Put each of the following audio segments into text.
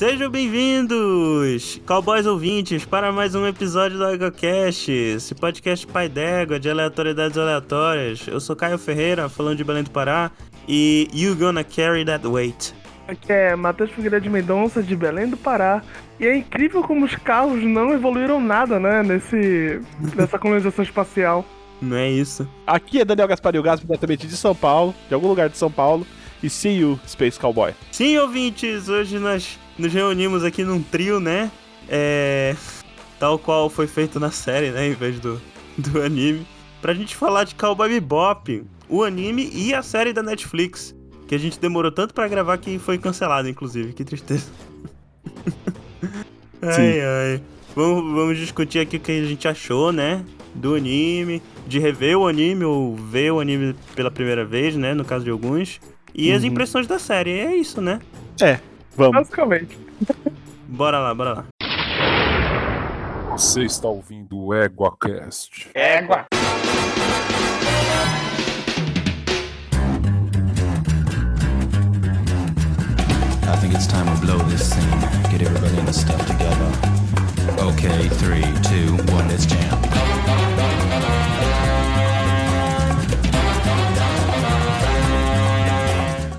Sejam bem-vindos, cowboys ouvintes, para mais um episódio do EgoCast, esse podcast pai d'égua de aleatoriedades aleatórias. Eu sou Caio Ferreira, falando de Belém do Pará, e you gonna carry that weight. Aqui é Matheus Figueiredo de Mendonça, de Belém do Pará. E é incrível como os carros não evoluíram nada, né, nesse, nessa colonização espacial. Não é isso. Aqui é Daniel Gaspario Gaspo, diretamente de São Paulo, de algum lugar de São Paulo. E see you, Space Cowboy. Sim, ouvintes, hoje nós nos reunimos aqui num trio, né? É. Tal qual foi feito na série, né? Em vez do, do anime. Pra gente falar de Cowboy Bebop, o anime e a série da Netflix. Que a gente demorou tanto pra gravar que foi cancelado, inclusive. Que tristeza. ai, ai. Vamos, vamos discutir aqui o que a gente achou, né? Do anime. De rever o anime ou ver o anime pela primeira vez, né? No caso de alguns. E as Uhum. impressões da série. É isso, né? É, vamos. Basicamente. Bora lá, bora lá. Você está ouvindo o EguaCast. Égua. I think it's time to blow this scene. Get everybody in the stuff together. Okay, three, two, one, let's jam.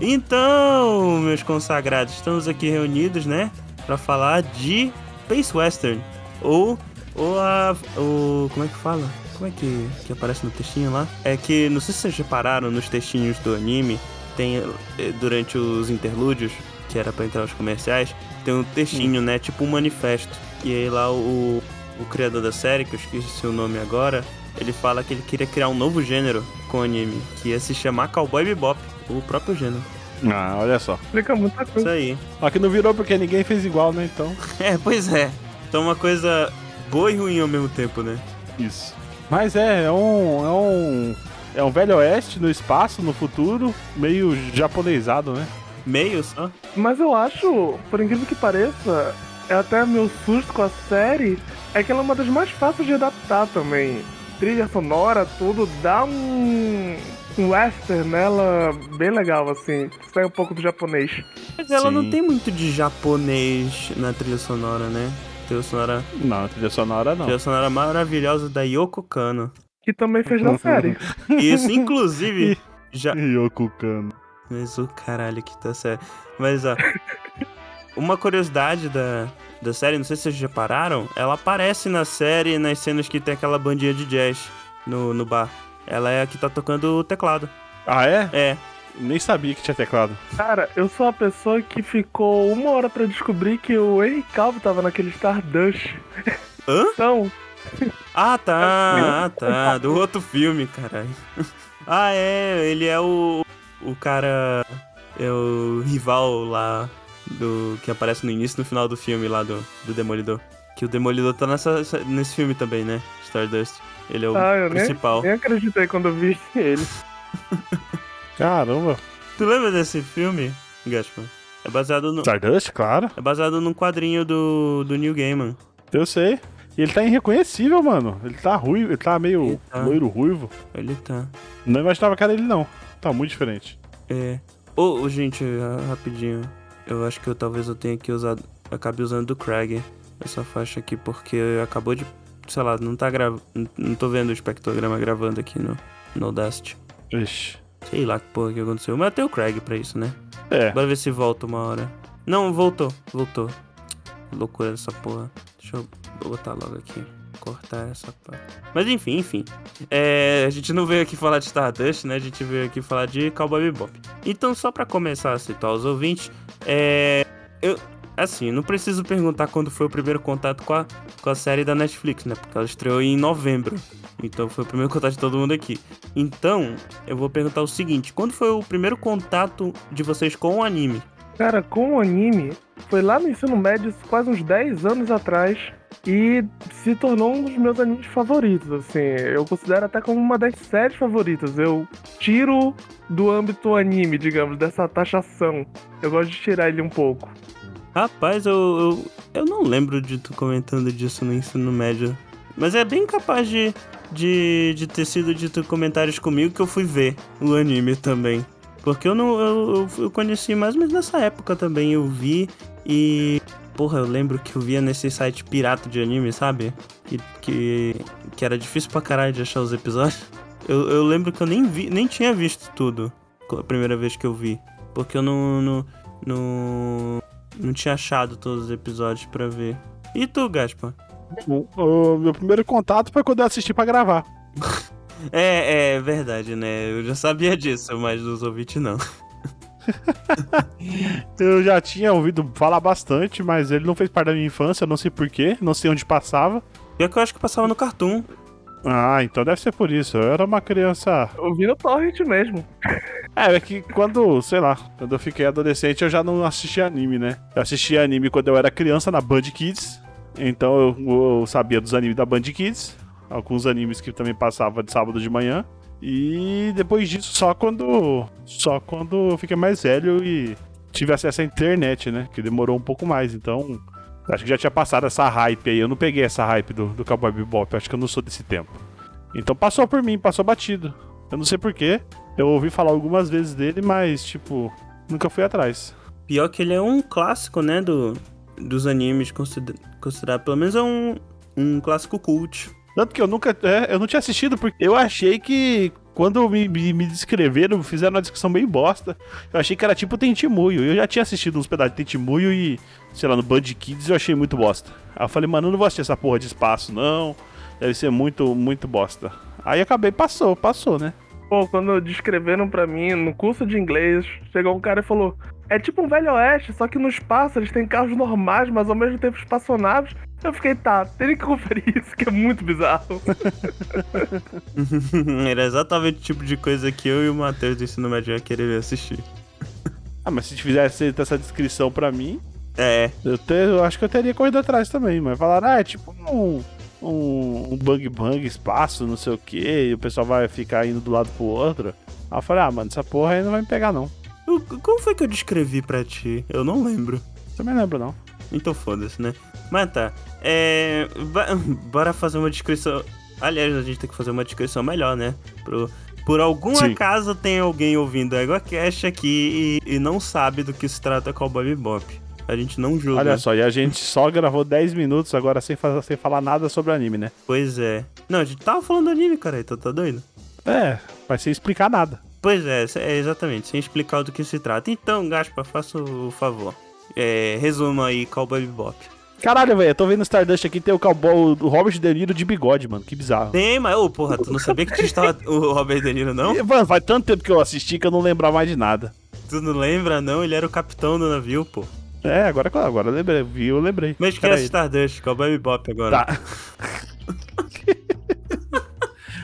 Então, meus consagrados, estamos aqui reunidos, né? Pra falar de Space Western. Ou. Ou a. O. Como é que fala? Como é que, que aparece no textinho lá? É que, não sei se vocês repararam nos textinhos do anime, tem eh, durante os interlúdios, que era pra entrar os comerciais, tem um textinho, né? Tipo um manifesto. E aí lá o, o criador da série, que eu esqueci o nome agora, ele fala que ele queria criar um novo gênero com o anime, que ia se chamar Cowboy Bebop, o próprio gênero. Ah, olha só. Explica muita Isso coisa. aí. Aqui não virou porque ninguém fez igual, né? Então, É, pois é. Então uma coisa boa e ruim ao mesmo tempo, né? isso. Mas é, é um. É um. É um velho oeste no espaço, no futuro, meio japonesado, né? Meio só. Mas eu acho, por incrível que pareça, é até meu susto com a série, é que ela é uma das mais fáceis de adaptar também. Trilha sonora, tudo, dá um, um western nela bem legal, assim. Sai um pouco do japonês. Mas ela não Sim. tem muito de japonês na trilha sonora, né? Trilha sonora, Não, trilha sonora não. trilha sonora maravilhosa da Yoko Kano. Que também fez na série. Isso, inclusive, já... Yoko Kano. Mas o caralho que tá sério. Mas, ó... Uma curiosidade da, da série, não sei se vocês já pararam, ela aparece na série nas cenas que tem aquela bandinha de jazz no, no bar. Ela é a que tá tocando o teclado. Ah, é? É, Nem sabia que tinha teclado. Cara, eu sou a pessoa que ficou uma hora pra descobrir que o Henry Calvo tava naquele Stardust. Hã? Então, Ah, tá, ah, tá. Do outro filme, caralho. Ah, é, ele é o. O cara. É o rival lá do. Que aparece no início e no final do filme lá do, do Demolidor. Que o Demolidor tá nessa, nesse filme também, né? Stardust. Ele é o ah, eu nem, principal. nem acreditei quando eu vi ele. Caramba. Tu lembra desse filme, Gaspar? É baseado no. Stardust, claro. É baseado num quadrinho do, do Neil Gaiman. Eu sei. E ele tá irreconhecível, mano. Ele tá ruivo, ele tá meio Ele tá. loiro ruivo. Ele tá. Não imaginava que era ele, não. Tá muito diferente. É. Ô, ô, gente, rapidinho. Eu acho que eu talvez eu tenha que usar. Acabe usando do Craig essa faixa aqui, porque acabou de. Sei lá, não tá gravando. Não tô vendo o espectrograma gravando aqui no, no Audacity. Ixi. Sei lá que porra que aconteceu. Mas tem o Craig pra isso, né? É. Bora ver se volta uma hora. Não, voltou. Voltou. Loucura dessa porra. Deixa eu botar logo aqui. Cortar essa parte. Mas enfim, enfim. É, a gente não veio aqui falar de Stardust, né? A gente veio aqui falar de Cowboy Bebop. Então, só pra começar a citar os ouvintes, é. Eu. Assim, não preciso perguntar quando foi o primeiro contato com a, com a série da Netflix, né? Porque ela estreou em novembro. Então foi o primeiro contato de todo mundo aqui. Então, eu vou perguntar o seguinte: quando foi o primeiro contato de vocês com o anime? Cara, com o anime, foi lá no ensino médio, quase uns 10 anos atrás, e se tornou um dos meus animes favoritos, assim. Eu considero até como uma das séries favoritas. Eu tiro do âmbito anime, digamos, dessa taxação. Eu gosto de tirar ele um pouco. Rapaz, eu, eu, eu não lembro de tu comentando disso no ensino médio. Mas é bem capaz de, de, de ter sido dito comentários comigo que eu fui ver o anime também. Porque eu não eu, eu- eu conheci mais ou menos nessa época também. Eu vi e porra, eu lembro que eu via nesse site pirata de anime, sabe? Que, que, que era difícil pra caralho de achar os episódios. Eu, eu lembro que eu nem vi, nem tinha visto tudo a primeira vez que eu vi. Porque eu não, não, não, não tinha achado todos os episódios pra ver. E tu, Gaspa? O, o meu primeiro contato foi quando eu assisti pra gravar. É, é verdade, né? Eu já sabia disso, mas dos ouvintes não. Eu já tinha ouvido falar bastante, mas ele não fez parte da minha infância, não sei porquê, não sei onde passava. Pior que eu acho que passava no Cartoon. Ah, então deve ser por isso. Eu era uma criança. Eu vi no Torrent mesmo. É, é que quando, sei lá, quando eu fiquei adolescente eu já não assistia anime, né? Eu assistia anime quando eu era criança na Band Kids. Então eu, eu sabia dos animes da Band Kids. Alguns animes que também passava de sábado de manhã. E depois disso, só quando. Só quando eu fiquei mais velho e tive acesso à internet, né? Que demorou um pouco mais. Então, acho que já tinha passado essa hype aí. Eu não peguei essa hype do, do Cowboy Bebop. Acho que eu não sou desse tempo. Então passou por mim, passou batido. Eu não sei porquê. Eu ouvi falar algumas vezes dele, mas, tipo, nunca fui atrás. Pior que ele é um clássico, né? Do, dos animes, consider, considerado. Pelo menos é um, um clássico cult. Tanto que eu nunca. É, eu não tinha assistido, porque eu achei que. Quando me, me, me descreveram, fizeram uma descrição bem bosta. Eu achei que era tipo Tentimuyo. Eu já tinha assistido uns pedaços de Tentimuyo e, sei lá, no Band Kids eu achei muito bosta. Aí eu falei, mano, eu não vou assistir essa porra de espaço, não. Deve ser muito, muito bosta. Aí acabei, passou, passou, né? Pô, quando descreveram pra mim no curso de inglês, chegou um cara e falou: É tipo um velho oeste, só que no espaço eles têm carros normais, mas ao mesmo tempo espaçonaves. Eu fiquei, tá, tem que conferir isso, que é muito bizarro. Era exatamente o tipo de coisa que eu e o Matheus do ensino médio ia querer assistir. Ah, mas se fizesse essa descrição pra mim, É, eu, te- eu acho que eu teria corrido atrás também. Mas falaram, ah, é tipo um, um, um bang bang espaço, não sei o que, e o pessoal vai ficar indo do lado pro outro. Aí eu falei, ah, mano, essa porra aí não vai me pegar, não. eu- como foi que eu descrevi pra ti? Eu não lembro. Também lembro, não. Então foda-se, né? Mas tá. É. Bora fazer uma descrição. Aliás, a gente tem que fazer uma descrição melhor, né? Pro... Por algum Sim. acaso tem alguém ouvindo a EgoCast aqui e, e não sabe do que se trata Cowboy Bebop. A gente não julga. Olha só, e a gente só gravou 10 minutos agora sem, sem falar nada sobre anime, né? Pois é. Não, a gente tava falando do anime, cara. Então tá doido? É, vai sem explicar nada. Pois é, é exatamente, sem explicar do que se trata. Então, Gaspa, faça o favor. É, resuma aí Cowboy Bebop. Caralho, velho, eu tô vendo o Stardust aqui, tem o cowboy, o Robert De Niro de bigode, mano. Que bizarro. Tem, mas, ô, porra, tu não sabia que tinha estava o Robert De Niro, não? E, Mano, faz tanto tempo que eu assisti que eu não lembro mais de nada. Tu não lembra, não? Ele era o capitão do navio, pô. É, agora, agora eu lembrei, vi, eu lembrei. Mas que Era é. Stardust, Cowboy Bebop agora. Tá.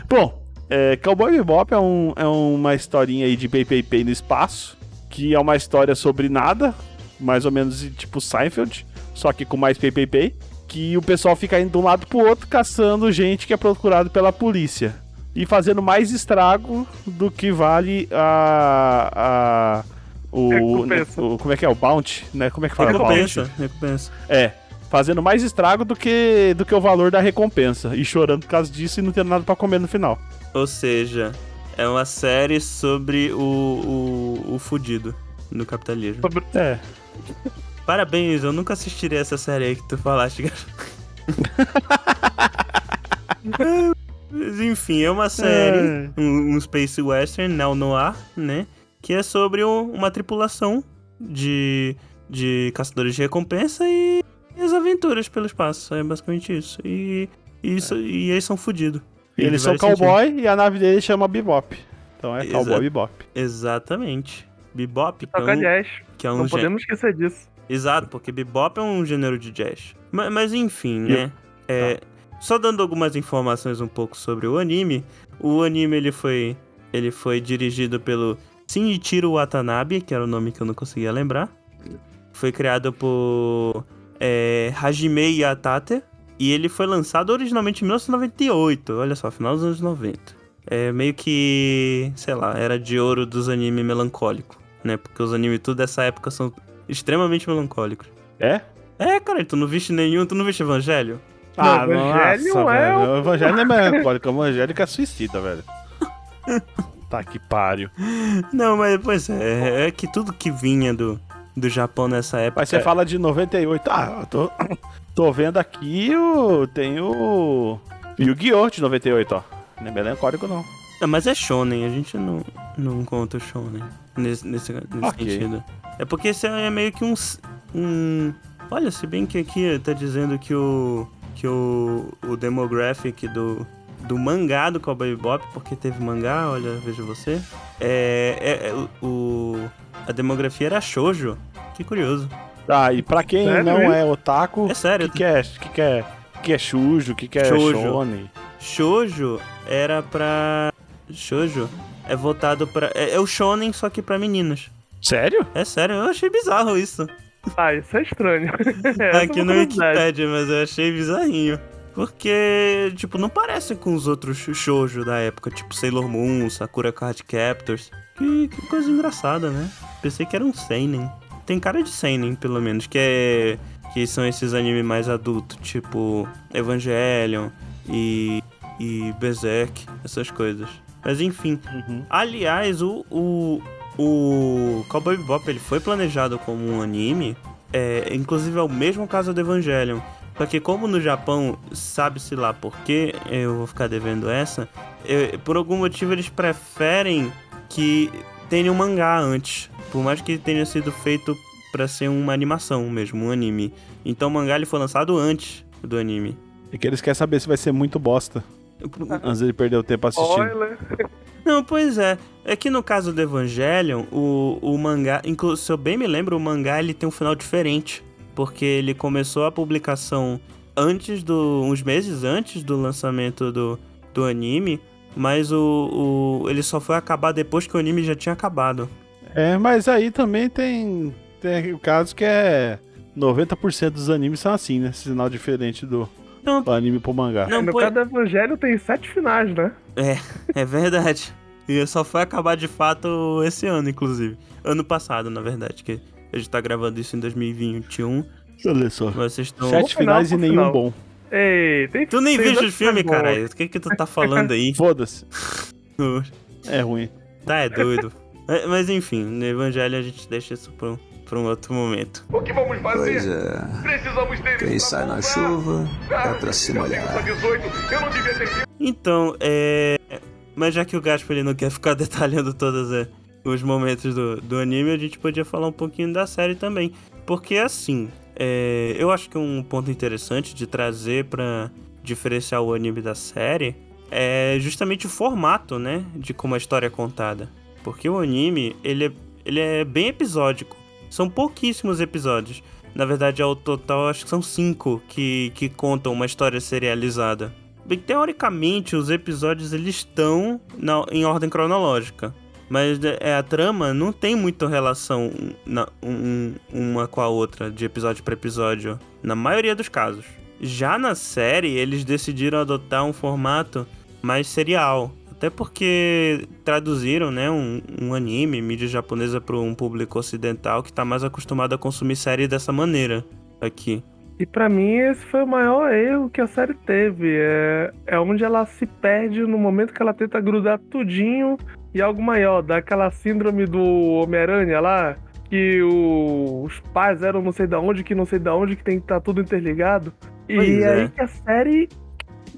Bom, é, Cowboy Bebop é, um- é uma historinha aí de Pei no espaço, que é uma história sobre nada, mais ou menos tipo Seinfeld, só que com mais Pei, que o pessoal fica indo de um lado pro outro caçando gente que é procurado pela polícia. E fazendo mais estrago do que vale a... a o, Recompensa. o- Como é que é? O bounty, né? Como é que fala? bounty? Recompensa, recompensa. É, fazendo mais estrago do que, do que o valor da recompensa. E chorando por causa disso e não tendo nada pra comer no final. Ou seja, é uma série sobre o, o, o fudido no capitalismo. Sobre- É. Parabéns, eu nunca assistiria essa série aí que tu falaste, enfim, é uma série, É. um, um Space Western, Neo Noir, né? Que é sobre um- uma tripulação de, de caçadores de recompensa e as aventuras pelo espaço. É basicamente isso. E, isso, e eles são fudidos. E eles são cowboy e a nave dele chama Bebop. Então é Exato. cowboy Bebop. Exatamente. Bebop, que é um, jazz. que é um Não podemos esquecer disso. Exato, porque bebop é um gênero de jazz. Ma- Mas, enfim, né? É, Só dando algumas informações um pouco sobre o anime. O anime ele foi, ele foi dirigido pelo Shinichiro Watanabe, que era o nome que eu não conseguia lembrar. Foi criado por é, Hajime Yatate. E ele foi lançado originalmente em 1998. Olha só, final dos anos 90. É meio que, sei lá, era de ouro dos animes melancólicos, né? Porque os animes tudo dessa época são extremamente melancólicos. É? É, cara, tu não viste nenhum, tu não viste Evangelho? Ah, Não, Evangelho nossa, é velho. o- O Evangelho não é melancólico, o Evangelho é suicida, velho. tá que pariu. Não, mas pois é, é que tudo que vinha do, do Japão nessa época. Mas você fala de 98. Ah, eu tô, tô vendo aqui o. Tem o. Yu-Gi-Oh! de 98, ó. Não é melancólico, não. Não, mas é shonen, a gente não, não conta o shonen nesse, nesse, nesse Ok. sentido. É porque esse é meio que um, um... Olha, se bem que aqui tá dizendo que o... Que o, o demographic do, do mangá do Cowboy Bebop, porque teve mangá, olha, veja você, é, é- é o- o... A demografia era shoujo. Que curioso. Tá, e pra quem Sério não isso? é otaku, É o sério. que, que é? O que, que é? O que é shujo? O que, que é Shoujo. shonen? Shoujo era pra... Shoujo é voltado pra... É, é o shonen, só que pra meninas. Sério? É sério, eu achei bizarro isso. Ah, isso é estranho. Essa aqui é no. Wikipedia, mas eu achei bizarrinho. Porque, tipo, não parece com os outros shoujo da época, tipo Sailor Moon, Sakura Card Captors. Que, que coisa engraçada, né? Pensei que era um seinen. Tem cara de seinen, pelo menos, que é que são esses animes mais adultos, tipo Evangelion e e Berserk, essas coisas. Mas enfim, Uhum. Aliás, o, o, o Cowboy Bebop ele foi planejado como um anime, é, inclusive é o mesmo caso do Evangelion. Só que como no Japão, sabe-se lá por quê, eu vou ficar devendo essa, é, por algum motivo eles preferem que tenha um mangá antes. Por mais que tenha sido feito pra ser uma animação mesmo, um anime. Então o mangá ele foi lançado antes do anime. É que eles querem saber se vai ser muito bosta. Antes de perder o tempo assistindo. Spoiler. Não, pois é. É que no caso do Evangelion, o, o mangá, inclu- se eu bem me lembro, o mangá ele tem um final diferente. Porque ele começou a publicação antes do. uns meses antes do lançamento do, do anime. Mas o, o. ele só foi acabar depois que o anime já tinha acabado. É, mas aí também tem, tem o caso que é 90% dos animes são assim, né? Sinal diferente do, Não, do anime pro mangá. não no caso do Evangelho tem sete finais, né? É verdade. E só foi acabar de fato esse ano, inclusive. Ano passado, na verdade, que a gente tá gravando isso em 2021. Olha só. Vocês estão. Sete Bom final, finais e nenhum final. bom. Ei, tem Tu nem viu dois os filmes, finais bons. caralho. O que que tu tá falando aí? Foda-se. É ruim. tá, é doido. É, Mas enfim, no Evangelho a gente deixa isso pra um, pra um outro momento. O que vamos fazer? Pois é. Precisamos ter Quem sai na chuva é pra se molhar. 18, eu não devia ter vindo. Então, é. Mas já que o Gaspar ele não quer ficar detalhando todos é, os momentos do, do anime, a gente podia falar um pouquinho da série também. Porque assim, é, eu acho que um ponto interessante de trazer pra diferenciar o anime da série é justamente o formato, né? De como a história é contada. Porque o anime, ele é, ele é bem episódico. São pouquíssimos episódios. Na verdade, ao total, acho que são cinco que, que contam uma história serializada. Bem, teoricamente, os episódios eles estão na- em ordem cronológica. Mas é, a trama não tem muita relação na- um- uma com a outra, de episódio para episódio, na maioria dos casos. Já na série, eles decidiram adotar um formato mais serial. Até porque traduziram né, um, um anime, mídia japonesa, para um público ocidental que está mais acostumado a consumir série dessa maneira aqui. E pra mim esse foi o maior erro que a série teve. É, é onde ela se perde no momento que ela tenta grudar tudinho e algo maior. Dá aquela síndrome do Homem-Aranha lá, que o- os pais eram não sei da onde, que não sei da onde, que tem que estar tudo interligado. E Pois é. aí que a série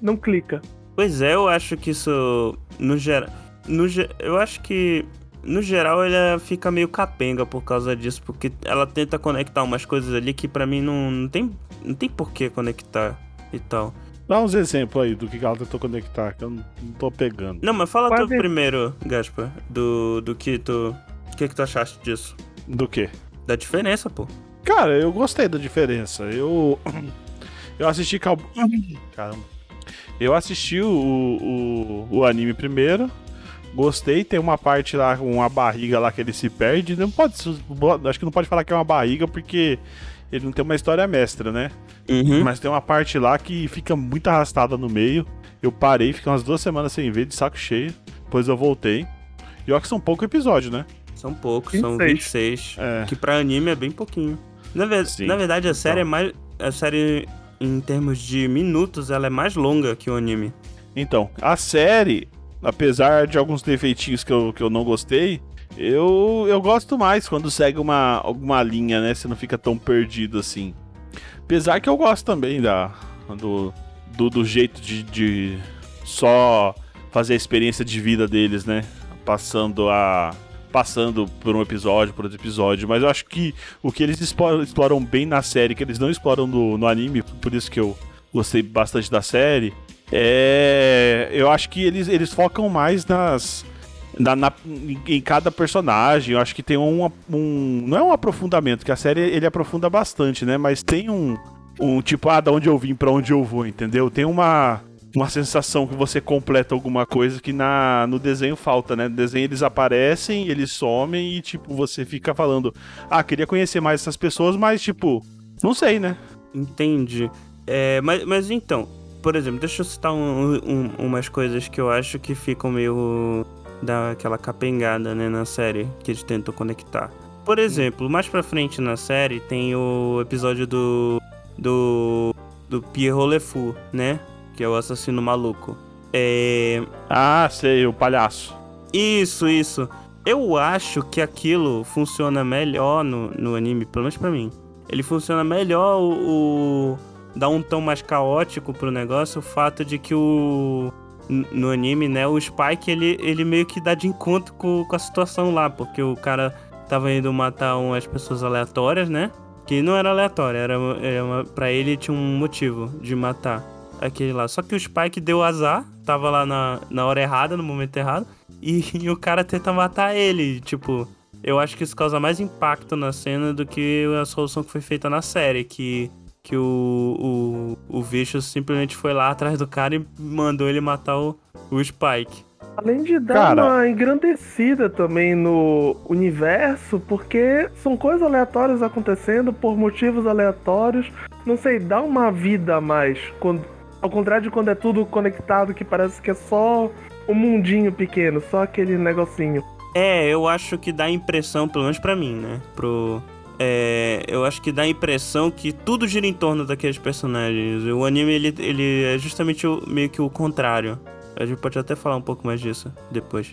não clica. Pois é, eu acho que isso, no geral, no, ge- eu acho que no geral ela fica meio capenga por causa disso, porque ela tenta conectar umas coisas ali que pra mim não, não tem não tem por que conectar e tal. Dá uns exemplos aí do que ela tentou conectar, que eu não, não tô pegando. Não, mas fala tu Quase- primeiro, Gaspar, do, do que tu, o que que tu achaste disso? Do quê? Da diferença, pô. Cara, eu gostei da diferença. Eu. Eu assisti Cal... Caramba. Eu assisti o, o, o anime primeiro. Gostei, tem uma parte lá, uma barriga lá que ele se perde. Não pode. Acho que não pode falar que é uma barriga, porque ele não tem uma história mestra, né? Uhum. Mas tem uma parte lá que fica muito arrastada no meio. Eu parei, fiquei umas duas semanas sem ver, de saco cheio. Depois eu voltei. E olha que são pouco episódio, né? São poucos, são 26. 26. É. Que pra anime é bem pouquinho. Na, ver- Sim, na verdade, a série é então. mais. A série, em termos de minutos, ela é mais longa que o anime. Então, a série, apesar de alguns defeitinhos que eu, que eu não gostei, Eu, eu gosto mais quando segue uma, alguma linha, né? Você não fica tão perdido assim. Apesar que eu gosto também da, do, do, do jeito de, de só fazer a experiência de vida deles, né? Passando a. Passando por um episódio, por outro episódio. Mas eu acho que o que eles exploram, exploram bem na série, que eles não exploram no, no anime, por isso que eu gostei bastante da série, é. Eu acho que eles, eles focam mais nas. Na, na- em cada personagem, eu acho que tem um, um. Não é um aprofundamento, que a série ele aprofunda bastante, né? Mas tem um. Um tipo, ah, da onde eu vim, pra onde eu vou, entendeu? Tem uma. Uma sensação que você completa alguma coisa que na, no desenho falta, né? No desenho eles aparecem, eles somem e, tipo, você fica falando, ah, queria conhecer mais essas pessoas, mas, tipo, não sei, né? Entendi. É, mas, mas então, por exemplo, deixa eu citar um- um- umas coisas que eu acho que ficam meio daquela capengada, né, na série, que eles tentam conectar. Por exemplo, mais pra frente na série tem o episódio do. do. do Pierrot Le Fou, né? Que é o assassino maluco. É. Ah, sei, o palhaço. Isso, isso. Eu acho que aquilo funciona melhor no, no anime, pelo menos pra mim. Ele funciona melhor o, o- dá um tom mais caótico pro negócio, o fato de que o no anime, né, o Spike ele, ele meio que dá de encontro com, com a situação lá, porque o cara tava indo matar umas pessoas aleatórias, né? Que não era aleatória, era, era uma, pra ele tinha um motivo de matar aquele lá. Só que o Spike deu azar, tava lá na, na hora errada, no momento errado, e, e o cara tenta matar ele. Tipo, eu acho que isso causa mais impacto na cena do que a solução que foi feita na série, que, que o, o, o Vicious simplesmente foi lá atrás do cara e mandou ele matar o, o Spike. Além de dar Cara. uma engrandecida também no universo, porque são coisas aleatórias acontecendo por motivos aleatórios. Não sei, dá uma vida a mais. Quando, ao contrário de quando é tudo conectado, que parece que é só um mundinho pequeno, só aquele negocinho. É, eu acho que dá a impressão, pelo menos pra mim, né? Pro. É, eu acho que dá a impressão que tudo gira em torno daqueles personagens. O anime, ele, ele é justamente o- meio que o contrário. A gente pode até falar um pouco mais disso depois.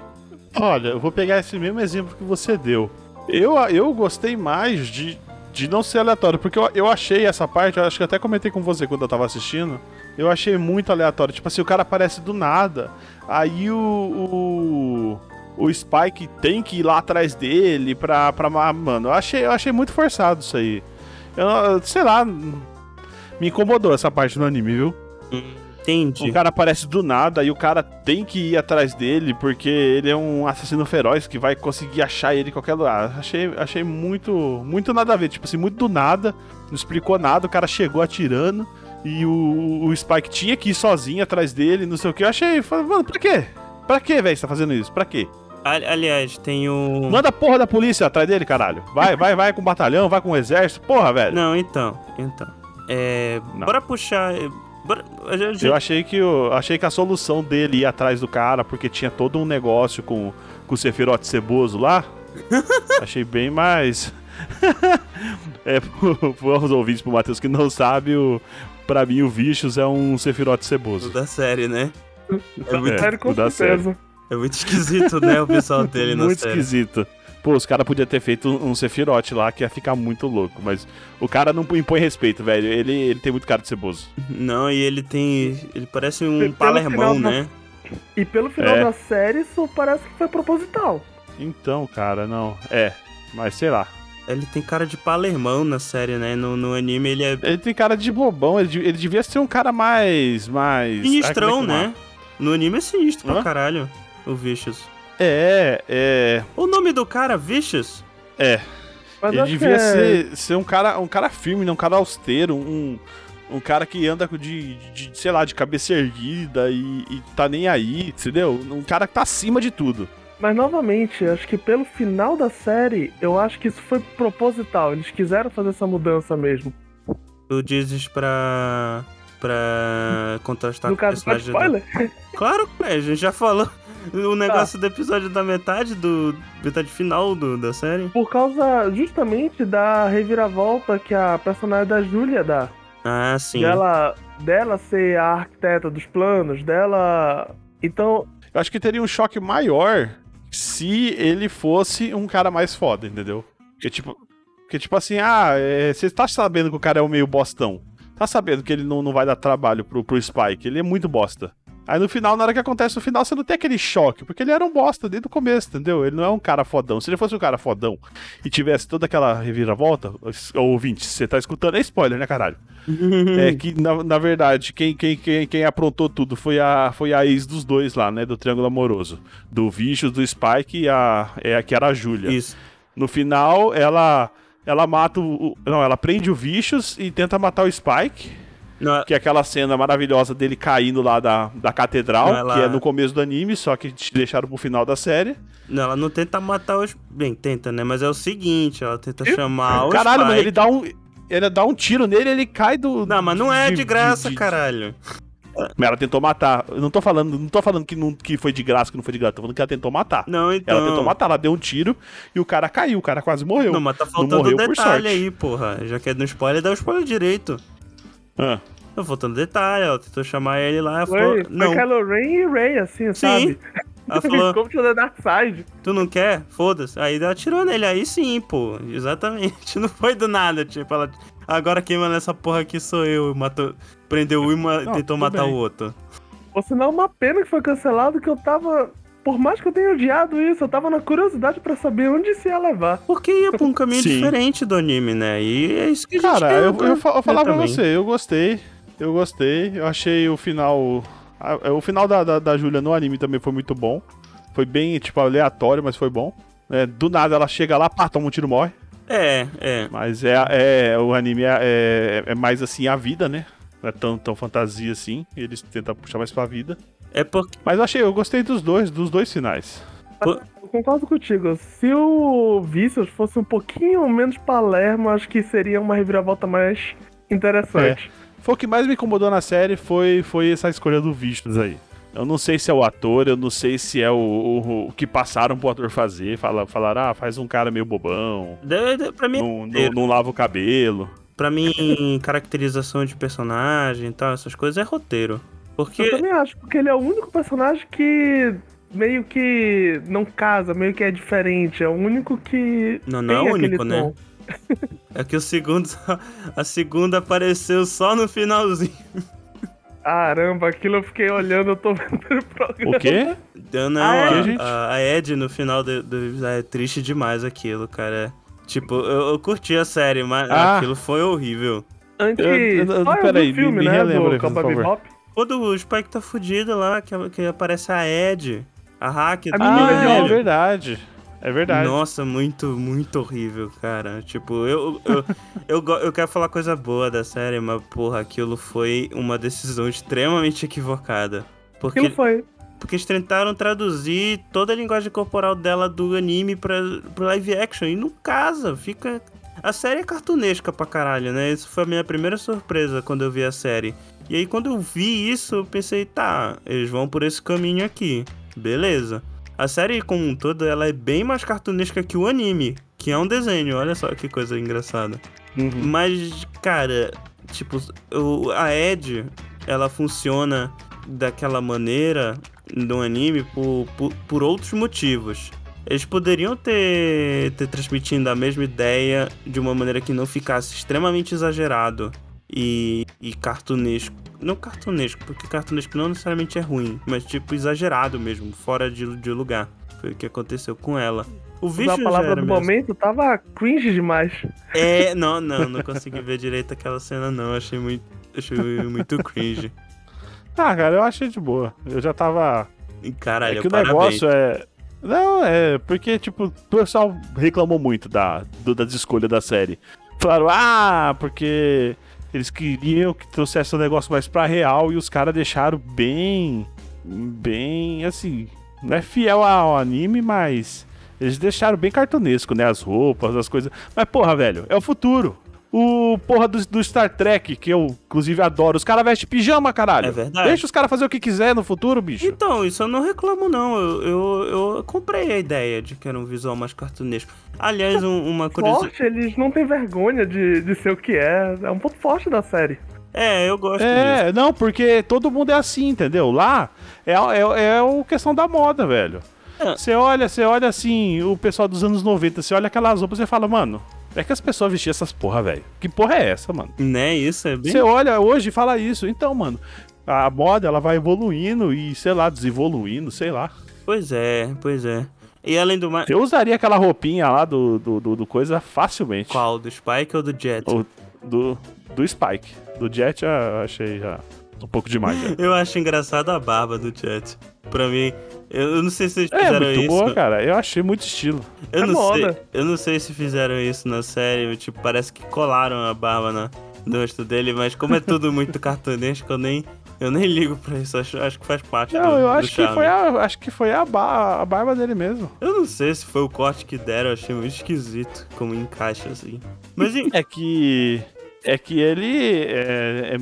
Olha, eu vou pegar esse mesmo exemplo que você deu. Eu, eu gostei mais de, de não ser aleatório, porque eu, eu achei essa parte, eu acho que até comentei com você quando eu tava assistindo, eu achei muito aleatório. Tipo assim, o cara aparece do nada, aí o. o o Spike tem que ir lá atrás dele pra. pra ma- mano, eu achei, eu achei muito forçado isso aí. Eu, sei lá. Me incomodou essa parte do anime, viu? Entendi. O cara aparece do nada e o cara tem que ir atrás dele porque ele é um assassino feroz que vai conseguir achar ele em qualquer lugar. Achei, achei muito, muito nada a ver. Tipo assim, muito do nada, não explicou nada, o cara chegou atirando e o, o Spike tinha que ir sozinho atrás dele, não sei o que. Eu achei, falei, mano, pra quê? Pra quê, velho, você tá fazendo isso? Pra quê? Ali- Aliás, tem o. Manda a porra da polícia atrás dele, caralho. Vai, vai, vai com o batalhão, vai com o exército, porra, velho. Não, então. Então. É. Não. Bora puxar. é, Bora, Eu achei que, o- achei que a solução dele ir atrás do cara, porque tinha todo um negócio com, com o Sephiroth ceboso lá. achei bem mais. é, pro- pros ouvintes, pro Matheus que não sabe, o, pra mim o Vicious é um Sephiroth ceboso. da série, né? É muito, É, com o da certeza. é muito esquisito, né? O visual dele na Muito série. esquisito. Pô, os caras podiam ter feito um, Sephiroth lá que ia ficar muito louco, mas o cara não impõe respeito, velho. Ele, ele tem muito cara de ceboso. Não, e ele tem. Ele parece um Pelo palermão, final da- né? E pelo final É. da série, isso parece que foi proposital. Então, cara, não. É, mas sei lá. Ele tem cara de palermão na série, né? No, no anime ele é Ele tem cara de bobão, ele, de- ele devia ser um cara mais. mais. sinistrão, é né? No anime é sinistro pra Hã? caralho. O Vicious. É, é. O nome do cara, Vicious? É. Mas ele devia que é- ser, ser um, cara, um cara firme, né? um cara austero, um, um cara que anda com de, de, sei lá, de cabeça erguida e, e tá nem aí, entendeu? Um cara que tá acima de tudo. Mas novamente, acho que pelo final da série, eu acho que isso foi proposital. Eles quiseram fazer essa mudança mesmo. Tu dizes pra. pra contrastar no com o caso, pode personagem. do- spoiler? Claro, é, a gente já falou o negócio do episódio da metade, do. metade final do, da série. Por causa justamente da reviravolta que a personagem da Júlia dá. Ah, sim. Dela, dela ser a arquiteta dos planos, dela. Então, Eu acho que teria um choque maior se ele fosse um cara mais foda, entendeu? Porque, tipo, porque, tipo assim, ah, é, você tá sabendo que o cara é um meio bostão. Tá sabendo que ele não, não vai dar trabalho pro, pro Spike, ele é muito bosta. Aí no final, na hora que acontece no final, você não tem aquele choque, porque ele era um bosta desde o começo, entendeu? Ele não é um cara fodão. Se ele fosse um cara fodão e tivesse toda aquela reviravolta, ouvinte, você tá escutando, é spoiler, né, caralho? é que, na, na verdade, quem, quem, quem, quem aprontou tudo foi a, foi a ex dos dois lá, né? Do Triângulo Amoroso. Do Vicious, do Spike e a, é, que era a Júlia. Isso. No final, ela ela mata o. o- Não, ela prende o Vicious e tenta matar o Spike. Não, Que é aquela cena maravilhosa dele caindo lá da, da catedral, ela- que é no começo do anime, só que te deixaram pro final da série. não, ela não tenta matar os. Bem, tenta, né? Mas é o seguinte, ela tenta chamar os. Caralho, mas Spike. ele dá um. Ele dá um tiro nele ele cai do. Não, mas não é de, graça, de- caralho. Mas ela tentou matar. Eu não tô falando, não tô falando que, não, que foi de graça, que não foi de graça. Tô falando que ela tentou matar. Não, então. Ela tentou matar, ela deu um tiro e o cara caiu, o cara quase morreu. Não, mas tá faltando morreu um detalhe aí, porra. Já que é no spoiler, dá o spoiler direito. Ah. Faltando detalhe, ela tentou chamar ele lá, ela Foi, falou. foi Não, Kylo Ren e Rey, assim, sabe? ela falou, Como tinha da Dark Side. tu não quer? Foda-se. Aí ela atirou nele, aí sim, pô. Exatamente. Não foi do nada, tipo, ela. Agora quem manda essa porra aqui sou eu. Matou, prendeu um e ma- Não, tentou matar bem. o outro. Ou senão, uma pena que foi cancelado, que eu tava. Por mais que eu tenha odiado isso, eu tava na curiosidade pra saber onde isso ia levar. Porque ia pra um caminho Sim. diferente do anime, né? E é isso que a gente Cara, quer, eu, eu, eu falar pra você, eu gostei. Eu gostei. Eu achei o final. a- O final da, da, da Julia no anime também foi muito bom. Foi bem, tipo, aleatório, mas foi bom. É, do nada ela chega lá, pá, toma um tiro e morre. É, é. Mas é, é o anime é, é, é mais assim a vida, né? Não é tão, tão fantasia assim. Eles tentam puxar mais pra vida. É porque. Mas eu achei, eu gostei dos dois, dos dois finais. Eu concordo contigo. Se o Vicious fosse um pouquinho menos Palermo, acho que seria uma reviravolta mais interessante. Foi o que mais me incomodou na série foi, foi essa escolha do Vistos aí. Eu não sei se é o ator, eu não sei se é o, o, o que passaram pro ator fazer. Fala, falaram, ah, faz um cara meio bobão, de- de- Pra mim, não, não, não lava o cabelo. pra mim, caracterização de personagem e tal, essas coisas é roteiro. Eu Porque. também acho, porque ele é o único personagem que meio que não casa, meio que é diferente. É o único que. Não, não é o único, né? tom. É que o segundo. A segunda apareceu só no finalzinho. Caramba, aquilo eu fiquei olhando, eu tô vendo o programa. O quê? Então, não, Ah, é, a, gente? a, a Ed no final do, do- é triste demais aquilo, cara. Tipo, eu, eu curti a série, mas Ah. aquilo foi horrível. Antes, Eu- eu- eu- eu peraí, filme, me- me né, relembra do favor. Bebop. Quando o Spike tá fudido lá, que, que aparece a Ed, a hack A Ah, é óculos. verdade. É verdade. Nossa, muito, muito horrível, cara. Tipo, eu, eu, eu, eu quero falar coisa boa da série, mas, porra, aquilo foi uma decisão extremamente equivocada. Porque, Aquilo foi. porque eles tentaram traduzir toda a linguagem corporal dela do anime pra, pro live action e não casa, fica... A série é cartunesca pra caralho, né? Isso foi a minha primeira surpresa quando eu vi a série. E aí, quando eu vi isso, eu pensei, tá, eles vão por esse caminho aqui. Beleza. A série como um todo, ela é bem mais cartunesca que o anime, que é um desenho. Olha só que coisa engraçada. Uhum. Mas, cara, tipo, o, a Ed, ela funciona daquela maneira no anime por, por, por outros motivos. Eles poderiam ter, ter transmitido a mesma ideia de uma maneira que não ficasse extremamente exagerado e, e cartunesco. Não cartunesco, porque cartunesco não necessariamente é ruim, mas tipo exagerado mesmo, fora de, de lugar. Foi o que aconteceu com ela. O vídeo a palavra do momento tava cringe demais. é, não, não, não consegui ver direito aquela cena, não. Achei muito, achei muito cringe. Ah, cara, eu achei de boa. Eu já tava. Caralho, é que o parabéns. negócio é. Não, é porque, tipo, o pessoal reclamou muito da, do, das escolhas da série. Falaram, ah, porque eles queriam que trouxesse um negócio mais pra real e os caras deixaram bem. Bem, assim. Não é fiel ao anime, mas. Eles deixaram bem cartunesco, né? As roupas, as coisas. Mas, porra, velho, é o futuro. O porra do, do Star Trek, que eu, inclusive, adoro. Os caras vestem pijama, caralho. É verdade. Deixa os caras fazer o que quiser no futuro, bicho. Então, isso eu não reclamo, não. Eu, eu, eu comprei a ideia de que era um visual mais cartunesco. Aliás, um- uma curiosidade. Forte, eles não têm vergonha de, de ser o que é. É um ponto forte da série. É, eu gosto disso. É, não, porque todo mundo é assim, entendeu? Lá é, é, é a questão da moda, velho. Ah. Você olha, você olha assim, o pessoal dos anos 90, você olha aquelas roupas e fala, mano, é que as pessoas vestiam essas porra, velho. Que porra é essa, mano? Né, isso é bem... Você olha hoje e fala isso. Então, mano, a moda ela vai evoluindo e, sei lá, desevoluindo, sei lá. Pois é, pois é. E além do mais... Eu usaria aquela roupinha lá do, do, do, do coisa facilmente. Qual? Do Spike ou do Jet? Ou do, do Spike. Do Jet eu achei já um pouco demais. Já. Eu acho engraçado a barba do Jet. Pra mim, eu não sei se vocês É fizeram muito isso. boa, cara. Eu achei muito estilo. Eu É não sei. moda. Eu não sei se fizeram isso na série, tipo, parece que colaram a barba na, no rosto dele, mas como é tudo muito cartunesco, eu nem, eu nem ligo pra isso. Acho, acho que faz parte do, Não, eu acho que foi a, acho que foi a, a barba dele mesmo. Eu não sei se foi o corte que deram, eu achei muito esquisito como encaixa assim. Mas É que é que ele é, é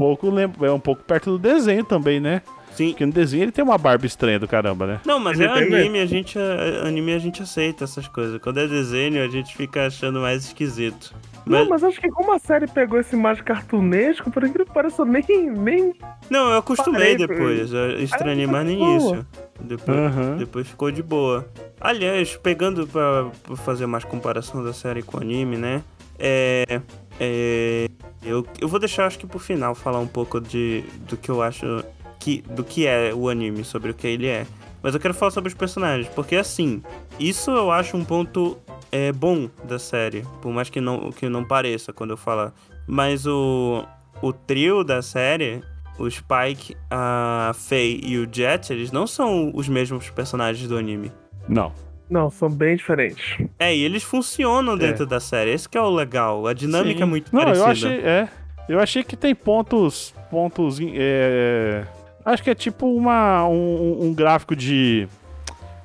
pouco lem- é um pouco perto do desenho também, né? sim. Porque no desenho ele tem uma barba estranha do caramba, né? Não, mas Ele é tem anime, a gente, é- anime a gente aceita essas coisas. Quando é desenho, a gente fica achando mais esquisito. Mas, Não, mas acho que como a série pegou esse mais cartunesco, por incrível que pareça, nem, nem. não, eu acostumei Parei, depois. Eu estranhei mais no início. Depois, Aham. depois ficou de boa. Aliás, pegando pra fazer mais comparação da série com o anime, né? É. é eu, eu vou deixar, acho que pro final, falar um pouco de, do que eu acho. Que, do que é o anime, sobre o que ele é. Mas eu quero falar sobre os personagens, porque assim, isso eu acho um ponto é, bom da série, por mais que não, que não pareça quando eu falar. Mas o, o trio da série, o Spike, a Faye e o Jet, eles não são os mesmos personagens do anime. Não. Não, são bem diferentes. É, e eles funcionam dentro da série. Esse que é o legal. A dinâmica Sim. é muito Não, parecida. eu achei, é. Eu achei que tem pontos, pontos, é, acho que é tipo uma, um, um gráfico de,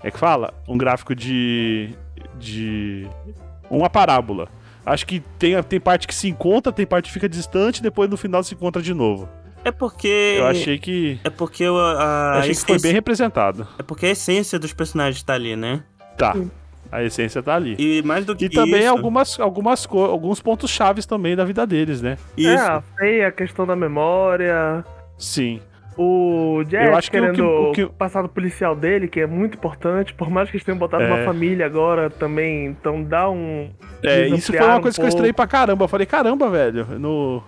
é que fala, um gráfico de, de, uma parábola. Acho que tem, tem parte que se encontra, tem parte que fica distante, depois no final se encontra de novo. É porque. Eu achei que, É porque a, eu a achei que foi bem representado. É porque a essência dos personagens tá ali, né? Tá, a essência tá ali. E mais do que E também isso, algumas, algumas alguns pontos chaves também da vida deles, né? Isso. É, a Faye, a questão da memória. Sim. O Jet Eu acho que o que- querendo o que- o passado policial dele, que é muito importante, por mais que eles tenham botado É. uma família agora também, então dá um. É, isso foi uma um coisa que eu estranhei pra caramba. Eu falei, caramba, velho, no...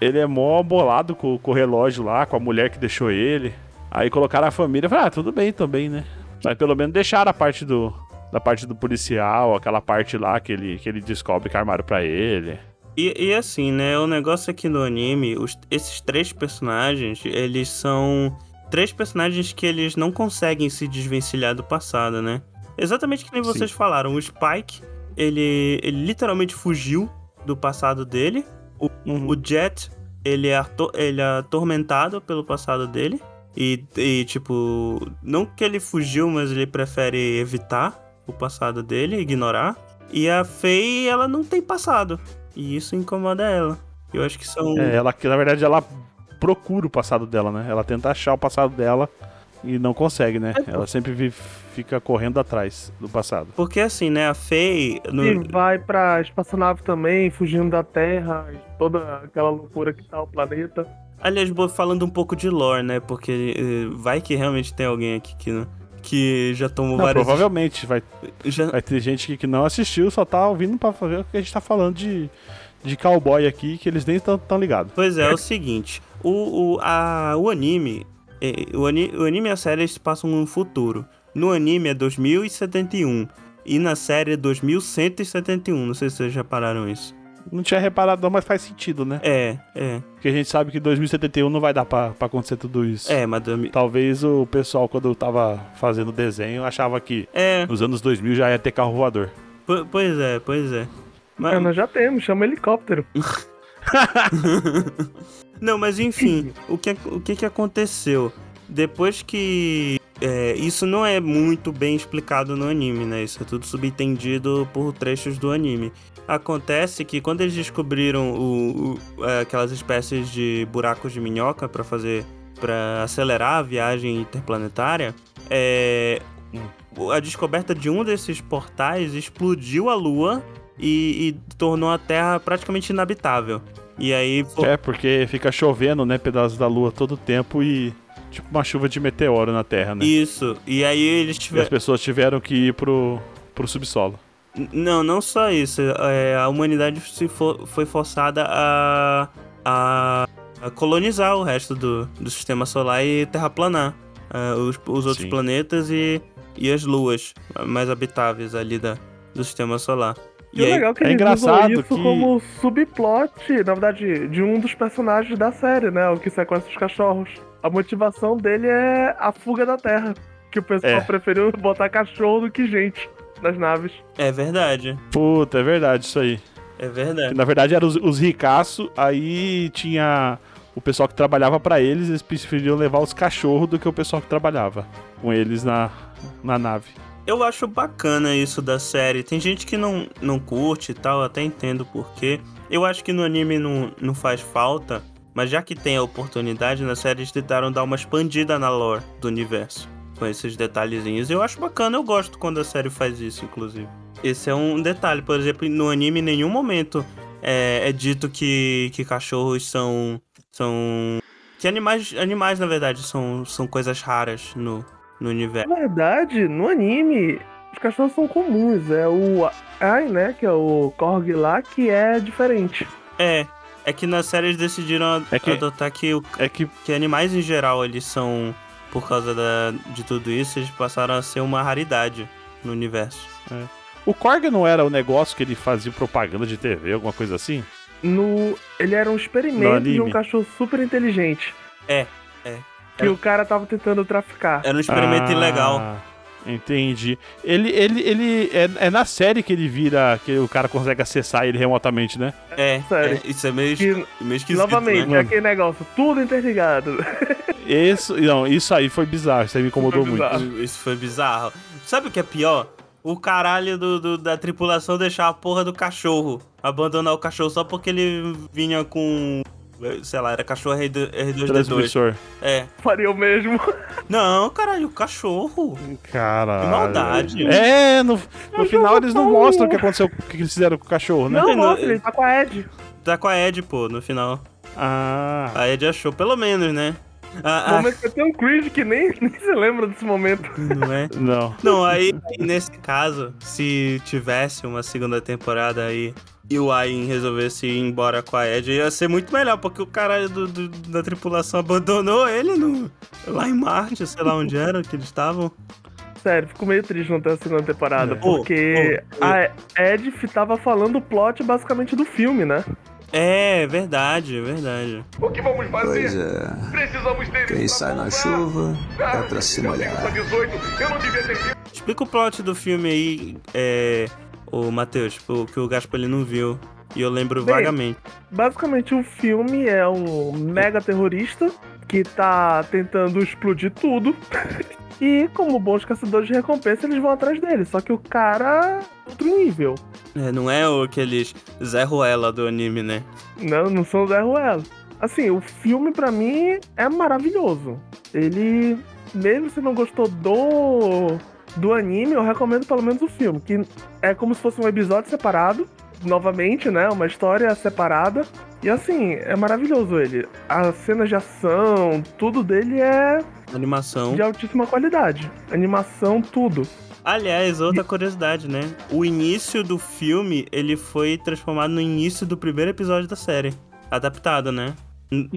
ele é mó bolado com, com o relógio lá, com a mulher que deixou ele. Aí colocaram a família, eu falei, ah, tudo bem também, né? Mas pelo menos deixaram a parte do. Da parte do policial, aquela parte lá que ele, que ele descobre que armaram pra ele. E, e assim, né? O negócio aqui no anime, os- esses três personagens, eles são três personagens que eles não conseguem se desvencilhar do passado, né? Exatamente que nem Sim. vocês falaram. O Spike, ele, ele literalmente fugiu do passado dele. Uhum. O Jet, ele é, ele é atormentado pelo passado dele. E, e, tipo, não que ele fugiu, mas ele prefere evitar o passado dele, ignorar. E a Faye, ela não tem passado. E isso incomoda ela. Eu acho que são. É, ela que na verdade ela procura o passado dela, né? Ela tenta achar o passado dela e não consegue, né? Ela sempre vi- fica correndo atrás do passado. Porque assim, né? A Faye. no- E vai pra espaçonave também, fugindo da Terra, e toda aquela loucura que tá o planeta. Aliás, falando um pouco de lore, né? Porque eh, vai que realmente tem alguém aqui que, não- que já tomou Não, várias. provavelmente vai, Já, vai ter gente que- que não assistiu, só tá ouvindo pra ver o que a gente tá falando de, de cowboy aqui, que eles nem estão tão ligados. Pois é, é o seguinte, o, o, a, o anime, eh, o, ani, o anime e a série se passam no futuro. No anime é 2071 e na série é 2171, não sei se vocês já pararam isso. Não tinha reparado não, mas faz sentido, né? É, é, Porque a gente sabe que 2071 não vai dar pra, pra acontecer tudo isso. é, madame... Talvez o pessoal, quando tava fazendo o desenho, achava que É, nos anos 2000 já ia ter carro voador. po- pois é, pois é. Mas, Ah, nós já temos, chama helicóptero. Não, mas enfim, o que, o que que aconteceu? Depois que. É, isso não é muito bem explicado no anime, né? Isso é tudo subentendido por trechos do anime. Acontece que quando eles descobriram o, o- é, aquelas espécies de buracos de minhoca para fazer. para acelerar a viagem interplanetária, é, a descoberta de um desses portais explodiu a Lua e, e tornou a Terra praticamente inabitável. E aí. fo- É, porque fica chovendo, né, pedaços da lua todo tempo e tipo uma chuva de meteoro na Terra, né? Isso. E aí eles E as tiveram. pessoas tiveram que ir pro, pro subsolo. Não, não só isso. É, a humanidade se for- foi forçada a, a, a colonizar o resto do, do sistema solar e terraplanar ah, os, os outros Sim. planetas e, e as luas mais habitáveis ali da, do sistema solar. E, o aí- legal é que é eles engraçado isso que- como subplot, na verdade, de um dos personagens da série, né? O que sequestra os cachorros. A motivação dele é a fuga da Terra. Que o pessoal É. preferiu botar cachorro do que gente nas naves. É verdade. Puta, é verdade isso aí. É Que, verdade. na verdade eram os, os ricaços, aí tinha o pessoal que trabalhava pra eles, eles preferiam levar os cachorros do que o pessoal que trabalhava com eles na, na nave. Eu acho bacana isso da série. Tem gente que não, não curte e tal, até entendo porquê. Eu acho que no anime não, não faz falta, mas já que tem a oportunidade, na série eles tentaram dar uma expandida na lore do universo. Com esses detalhezinhos. Eu acho bacana, eu gosto quando a série faz isso, inclusive. Esse é um detalhe, por exemplo, no anime em nenhum momento é, é dito que, que cachorros são. são. Que animais, animais, na verdade, são, são coisas raras no, no universo. Na verdade, no anime, os cachorros são comuns. É o Ai, né? Que é o Korg lá, que é diferente. É, é que na série eles decidiram É que- adotar que, o- É que que animais em geral eles são, por causa da- de tudo isso, eles passaram a ser uma raridade no universo. o Korg não era o negócio que ele fazia propaganda de TV, alguma coisa assim? No... Ele era um experimento de um cachorro super inteligente. É, é. Que É. o cara tava tentando traficar. Era um experimento Ah, ilegal. Entendi. Ele, ele, ele é, é na série que ele vira, que o cara consegue acessar ele remotamente, né? É, sério. é, isso é meio, Que, meio esquisito, novamente, né? é aquele negócio, tudo interligado. Isso, não, isso aí foi bizarro, isso aí me incomodou muito. Isso foi bizarro. Sabe o que é pior? O caralho do, do- da tripulação deixar a porra do cachorro. Abandonar o cachorro só porque ele vinha com. Sei lá, era cachorro R2, R2D2. Transmissor. É. Faria o mesmo. Não, caralho, o cachorro. Caralho. Que maldade. É, no, no final eles não mostram o que aconteceu, o que eles fizeram com o cachorro, né? Não, Não, mostra, ele tá com a Ed. Tá com a Ed, pô, no final. Ah. A Ed achou, pelo menos, né? No Ah, momento que eu tenho um cringe que nem, nem se lembra desse momento. ah, não é? Não. Não, aí, nesse caso, se tivesse uma segunda temporada aí e o Ayn resolvesse ir embora com a Ed, ia ser muito melhor, porque o cara do, do- da tripulação abandonou ele no, lá em Marte, sei lá onde era que eles estavam. Sério, fico meio triste não ter a segunda temporada, É. porque Ô, ô, a Ed tava falando o plot basicamente do filme, né? É, verdade, verdade. O que vamos fazer? Pois é. Precisamos ter Quem sai na chuva é pra se molhar. 18, eu não devia ter vindo. Explica o plot do filme aí, é, o Matheus, que o Gaspar ele não viu. E eu lembro Bem, vagamente. Basicamente, o filme é um mega terrorista que tá tentando explodir tudo. E, como bons caçadores de recompensa, eles vão atrás dele. Só que o cara é outro nível. É, não é o aqueles Zé Ruela do anime, né? Não, não são Zé Ruela. Assim, o filme pra mim é maravilhoso. Ele, mesmo se não gostou do do anime, eu recomendo pelo menos o filme, que é como se fosse um episódio separado, novamente, né, uma história separada. E assim, é maravilhoso ele. As cenas de ação, tudo dele é Animação. de altíssima qualidade. Animação, tudo. Aliás, outra curiosidade, né? O início do filme, ele foi transformado no início do primeiro episódio da série. Adaptado, né?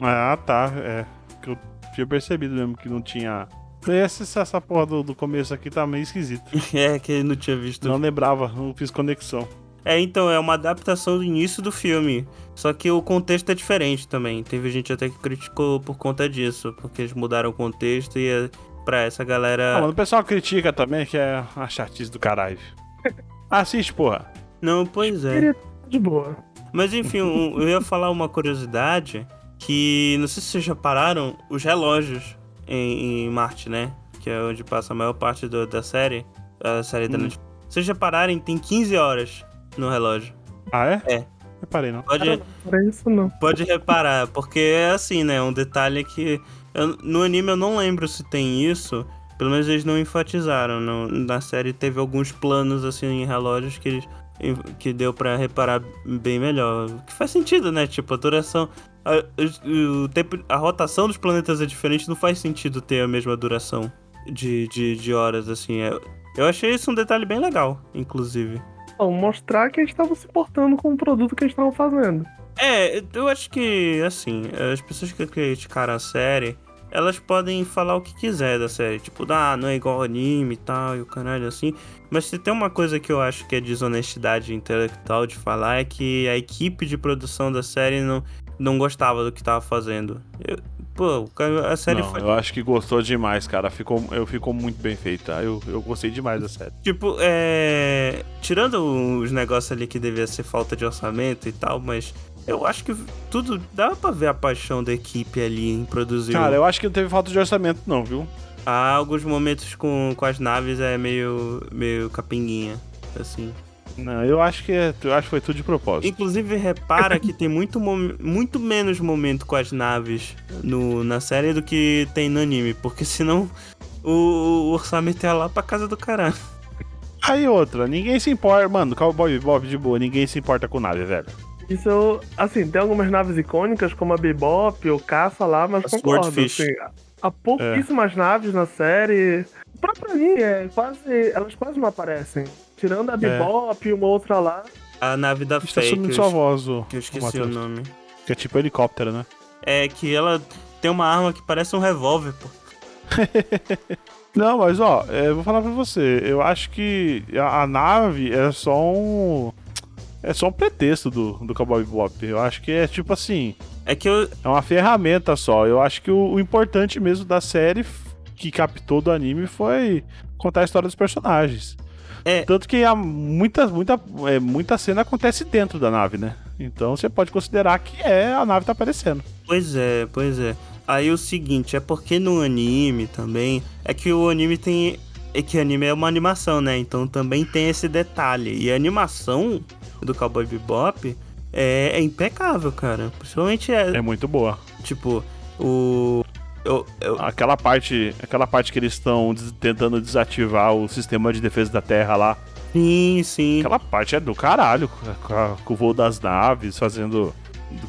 Ah, tá. É. Que eu tinha percebido mesmo que não tinha. Essa, essa porra do, do começo aqui tá meio esquisito. É, que ele não tinha visto. Não lembrava, não fiz conexão. É, então, é uma adaptação do início do filme. Só que o contexto é diferente também. Teve gente até que criticou por conta disso. Porque eles mudaram o contexto e é pra essa Ah, galera. mano, o pessoal critica também que é uma chatice do caralho. Assiste, porra. Não, pois é. Ele de boa. Mas enfim, eu ia falar uma curiosidade que não sei se vocês já pararam os relógios em, em Marte, né? Que é onde passa a maior parte do- da série, a série da Hum. Netflix. Se vocês já pararem, tem 15 horas no relógio. Ah, é? É. Reparei, não. Pode, Para isso não. pode reparar, porque é assim, né? Um detalhe que eu- no anime eu não lembro se tem isso. Pelo menos eles não enfatizaram. No- na série teve alguns planos assim em relógios que eles que deu pra reparar bem melhor. Que faz sentido, né? Tipo, a duração. A, o, tempo, a rotação dos planetas é diferente, não faz sentido ter a mesma duração de, de, de horas, assim. É, eu achei isso um detalhe bem legal, inclusive. Bom, mostrar que eles estavam se portando com o produto que eles estavam fazendo. É, eu acho que, assim, as pessoas que criticaram a série, elas podem falar o que quiser da série. Tipo, ah, não é igual anime e tal, e o caralho assim. Mas se tem uma coisa que eu acho que é desonestidade intelectual de falar, é que a equipe de produção da série não, não gostava do que tava fazendo. Eu- pô, a série Não, foi. eu acho que gostou demais, cara. Ficou, eu ficou muito bem feita. Eu, eu gostei demais da série. Tipo, é. Tirando os negócios ali que devia ser falta de orçamento e tal, mas eu acho que tudo. Dava pra ver a paixão da equipe ali em produzir. Cara, eu acho que não teve falta de orçamento, não, viu? Há alguns momentos com, com as naves é meio. meio capinguinha, assim. Não, eu acho que é- eu acho que foi tudo de propósito. Inclusive, repara que tem muito, muito menos momento com as naves no, na série do que tem no anime, porque senão o, o orçamento é lá pra casa do caralho. Aí outra, ninguém se importa. Mano, Cowboy Bob de boa, ninguém se importa com nave, velho. Isso, eu- assim, tem algumas naves icônicas, como a Bebop, o Caça lá, mas A concordo, Swordfish. assim, há pouquíssimas naves na série. Pra, pra mim, é quase, elas quase não aparecem. Tirando a Bebop e uma outra lá. A nave da Está sumindo eu sua voz, o, que eu o esqueci o Matheus. nome. Que é tipo helicóptero, né? É que ela tem uma arma que parece um revólver, pô. Não, mas ó, é, eu vou falar pra você. Eu acho que a, a nave é só um. É só um pretexto do, do Cowboy Bebop. Eu acho que é tipo assim. É que eu. É uma ferramenta só. Eu acho que o, o importante mesmo da série que captou do anime foi contar a história dos personagens. É. Tanto que há muita, muita, é, muita cena acontece dentro da nave, né? Então você pode considerar que é a nave tá aparecendo. Pois é, pois é. Aí o seguinte, é porque no anime também. É que o anime tem. É que anime é uma animação, né? Então também tem esse detalhe. E a animação do Cowboy Bebop é, é impecável, cara. Principalmente é, É muito boa. tipo, o. Eu, eu, Aquela parte, aquela parte que eles estão des- tentando desativar o sistema de defesa da Terra lá. sim, sim. Aquela parte é do caralho, com, a- com o voo das naves, fazendo.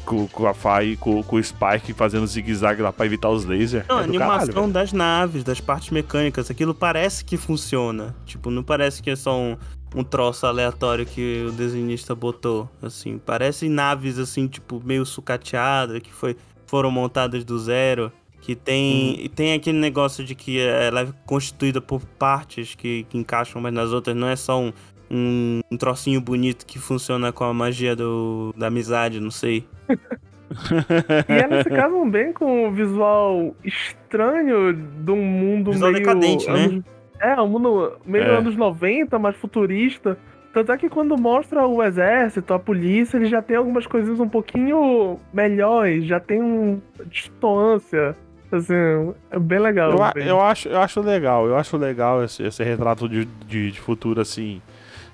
Com, com a Fai e com, com o Spike fazendo zigue-zague lá pra evitar os lasers. Não, a é do animação caralho, das naves, das partes mecânicas, aquilo parece que funciona. Tipo, não parece que é só um, um troço aleatório que o desenhista botou. Assim, parecem naves assim, tipo, meio sucateadas, que foi, foram montadas do zero. Que tem, Uhum. e tem aquele negócio de que ela é constituída por partes que, que encaixam umas nas outras, não é só um, um, um trocinho bonito que funciona com a magia do, da amizade, não sei. E elas se casam bem com o visual estranho de um mundo Visual meio. decadente, né? anos- É, um mundo meio É. anos 90, mais futurista. Tanto é que quando mostra o exército, a polícia, ele já tem algumas coisinhas um pouquinho melhores, já tem um distância. Assim, é bem legal. Eu, bem. eu acho, eu acho legal, eu acho legal esse, esse retrato de, de, de futuro assim.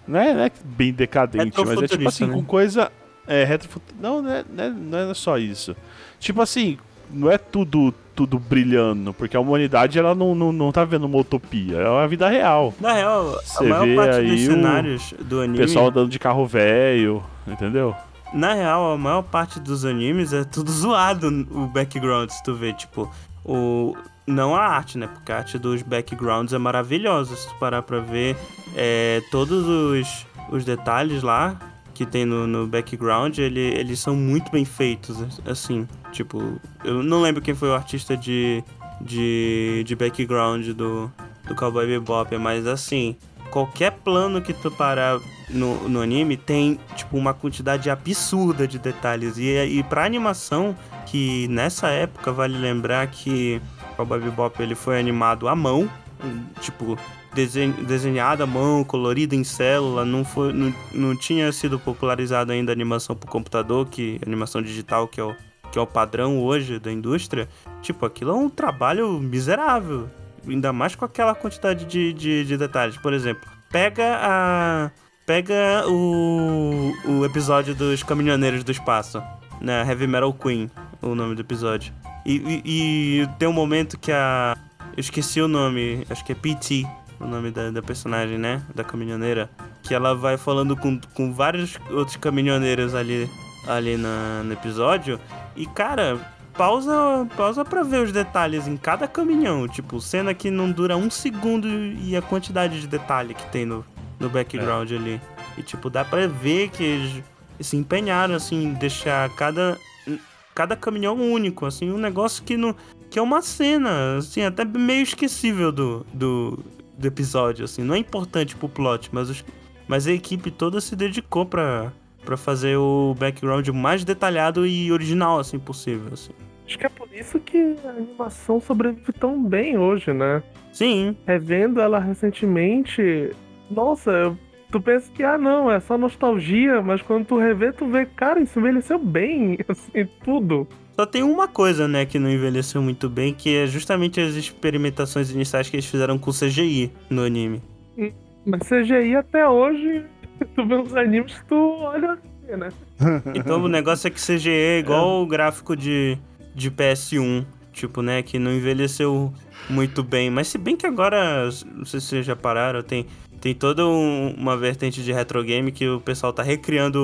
Não é, não é bem decadente, mas é tipo assim, né? com coisa. É, retrofutu- não, não é, não, é, não é só isso. Tipo assim, não é tudo tudo brilhando, porque a humanidade ela não, não, não tá vendo uma utopia, é a vida real. Na real, a maior vê parte dos aí o cenários do O anime. pessoal andando de carro velho, entendeu? Na real, a maior parte dos animes é tudo zoado o background, se tu vê, tipo, o. Não a arte, né? Porque a arte dos backgrounds é maravilhosa. Se tu parar pra ver é, todos os, os detalhes lá que tem no, no background, ele, eles são muito bem feitos, assim. Tipo, eu não lembro quem foi o artista de, de, de background do, do Cowboy Bebop, mas assim, qualquer plano que tu parar no, no anime tem, tipo, uma quantidade absurda de detalhes. E, e pra animação, que nessa época vale lembrar que Cowboy Bebop ele foi animado à mão, tipo, desen, desenhado à mão, colorido em célula, não, foi, não, não tinha sido popularizado ainda a animação por computador, que animação digital, que é o, que é o padrão hoje da indústria. Tipo, aquilo é um trabalho miserável. Ainda mais com aquela quantidade de, de, de detalhes. Por exemplo, pega a. Pega o, o episódio dos Caminhoneiros do Espaço, né? Heavy Metal Queen, o nome do episódio. E, e- e tem um momento que a. Eu esqueci o nome, acho que é PT, o nome da, da personagem, né? Da caminhoneira. Que ela vai falando com, com vários outros caminhoneiros ali, ali na, no episódio. E, cara, pausa, pausa pra ver os detalhes em cada caminhão. Tipo, cena que não dura um segundo e a quantidade de detalhe que tem no, no background ali. E, tipo, dá pra ver que eles se empenharam, assim, em deixar cada, cada caminhão único, assim, um negócio que não... Que é uma cena, assim, até meio esquecível do, do, do episódio, assim. Não é importante pro plot, mas, os, mas a equipe toda se dedicou pra, pra fazer o background mais detalhado e original, assim, possível, assim. Acho que é por isso que a animação sobrevive tão bem hoje, né? Sim, Revendo ela recentemente, nossa, eu- tu pensa que, ah, não, é só nostalgia, mas quando tu revê, tu vê, cara, isso envelheceu bem, assim, tudo. Só tem uma coisa, né, que não envelheceu muito bem, que é justamente as experimentações iniciais que eles fizeram com CGI no anime. Mas CGI até hoje, tu vê uns animes tu olha assim, né? Então o negócio é que CGI é igual o gráfico de, de PS1, tipo, né, que não envelheceu muito bem. Mas se bem que agora, não sei se vocês já pararam, tem, tem toda um- uma vertente de retro game que o pessoal tá recriando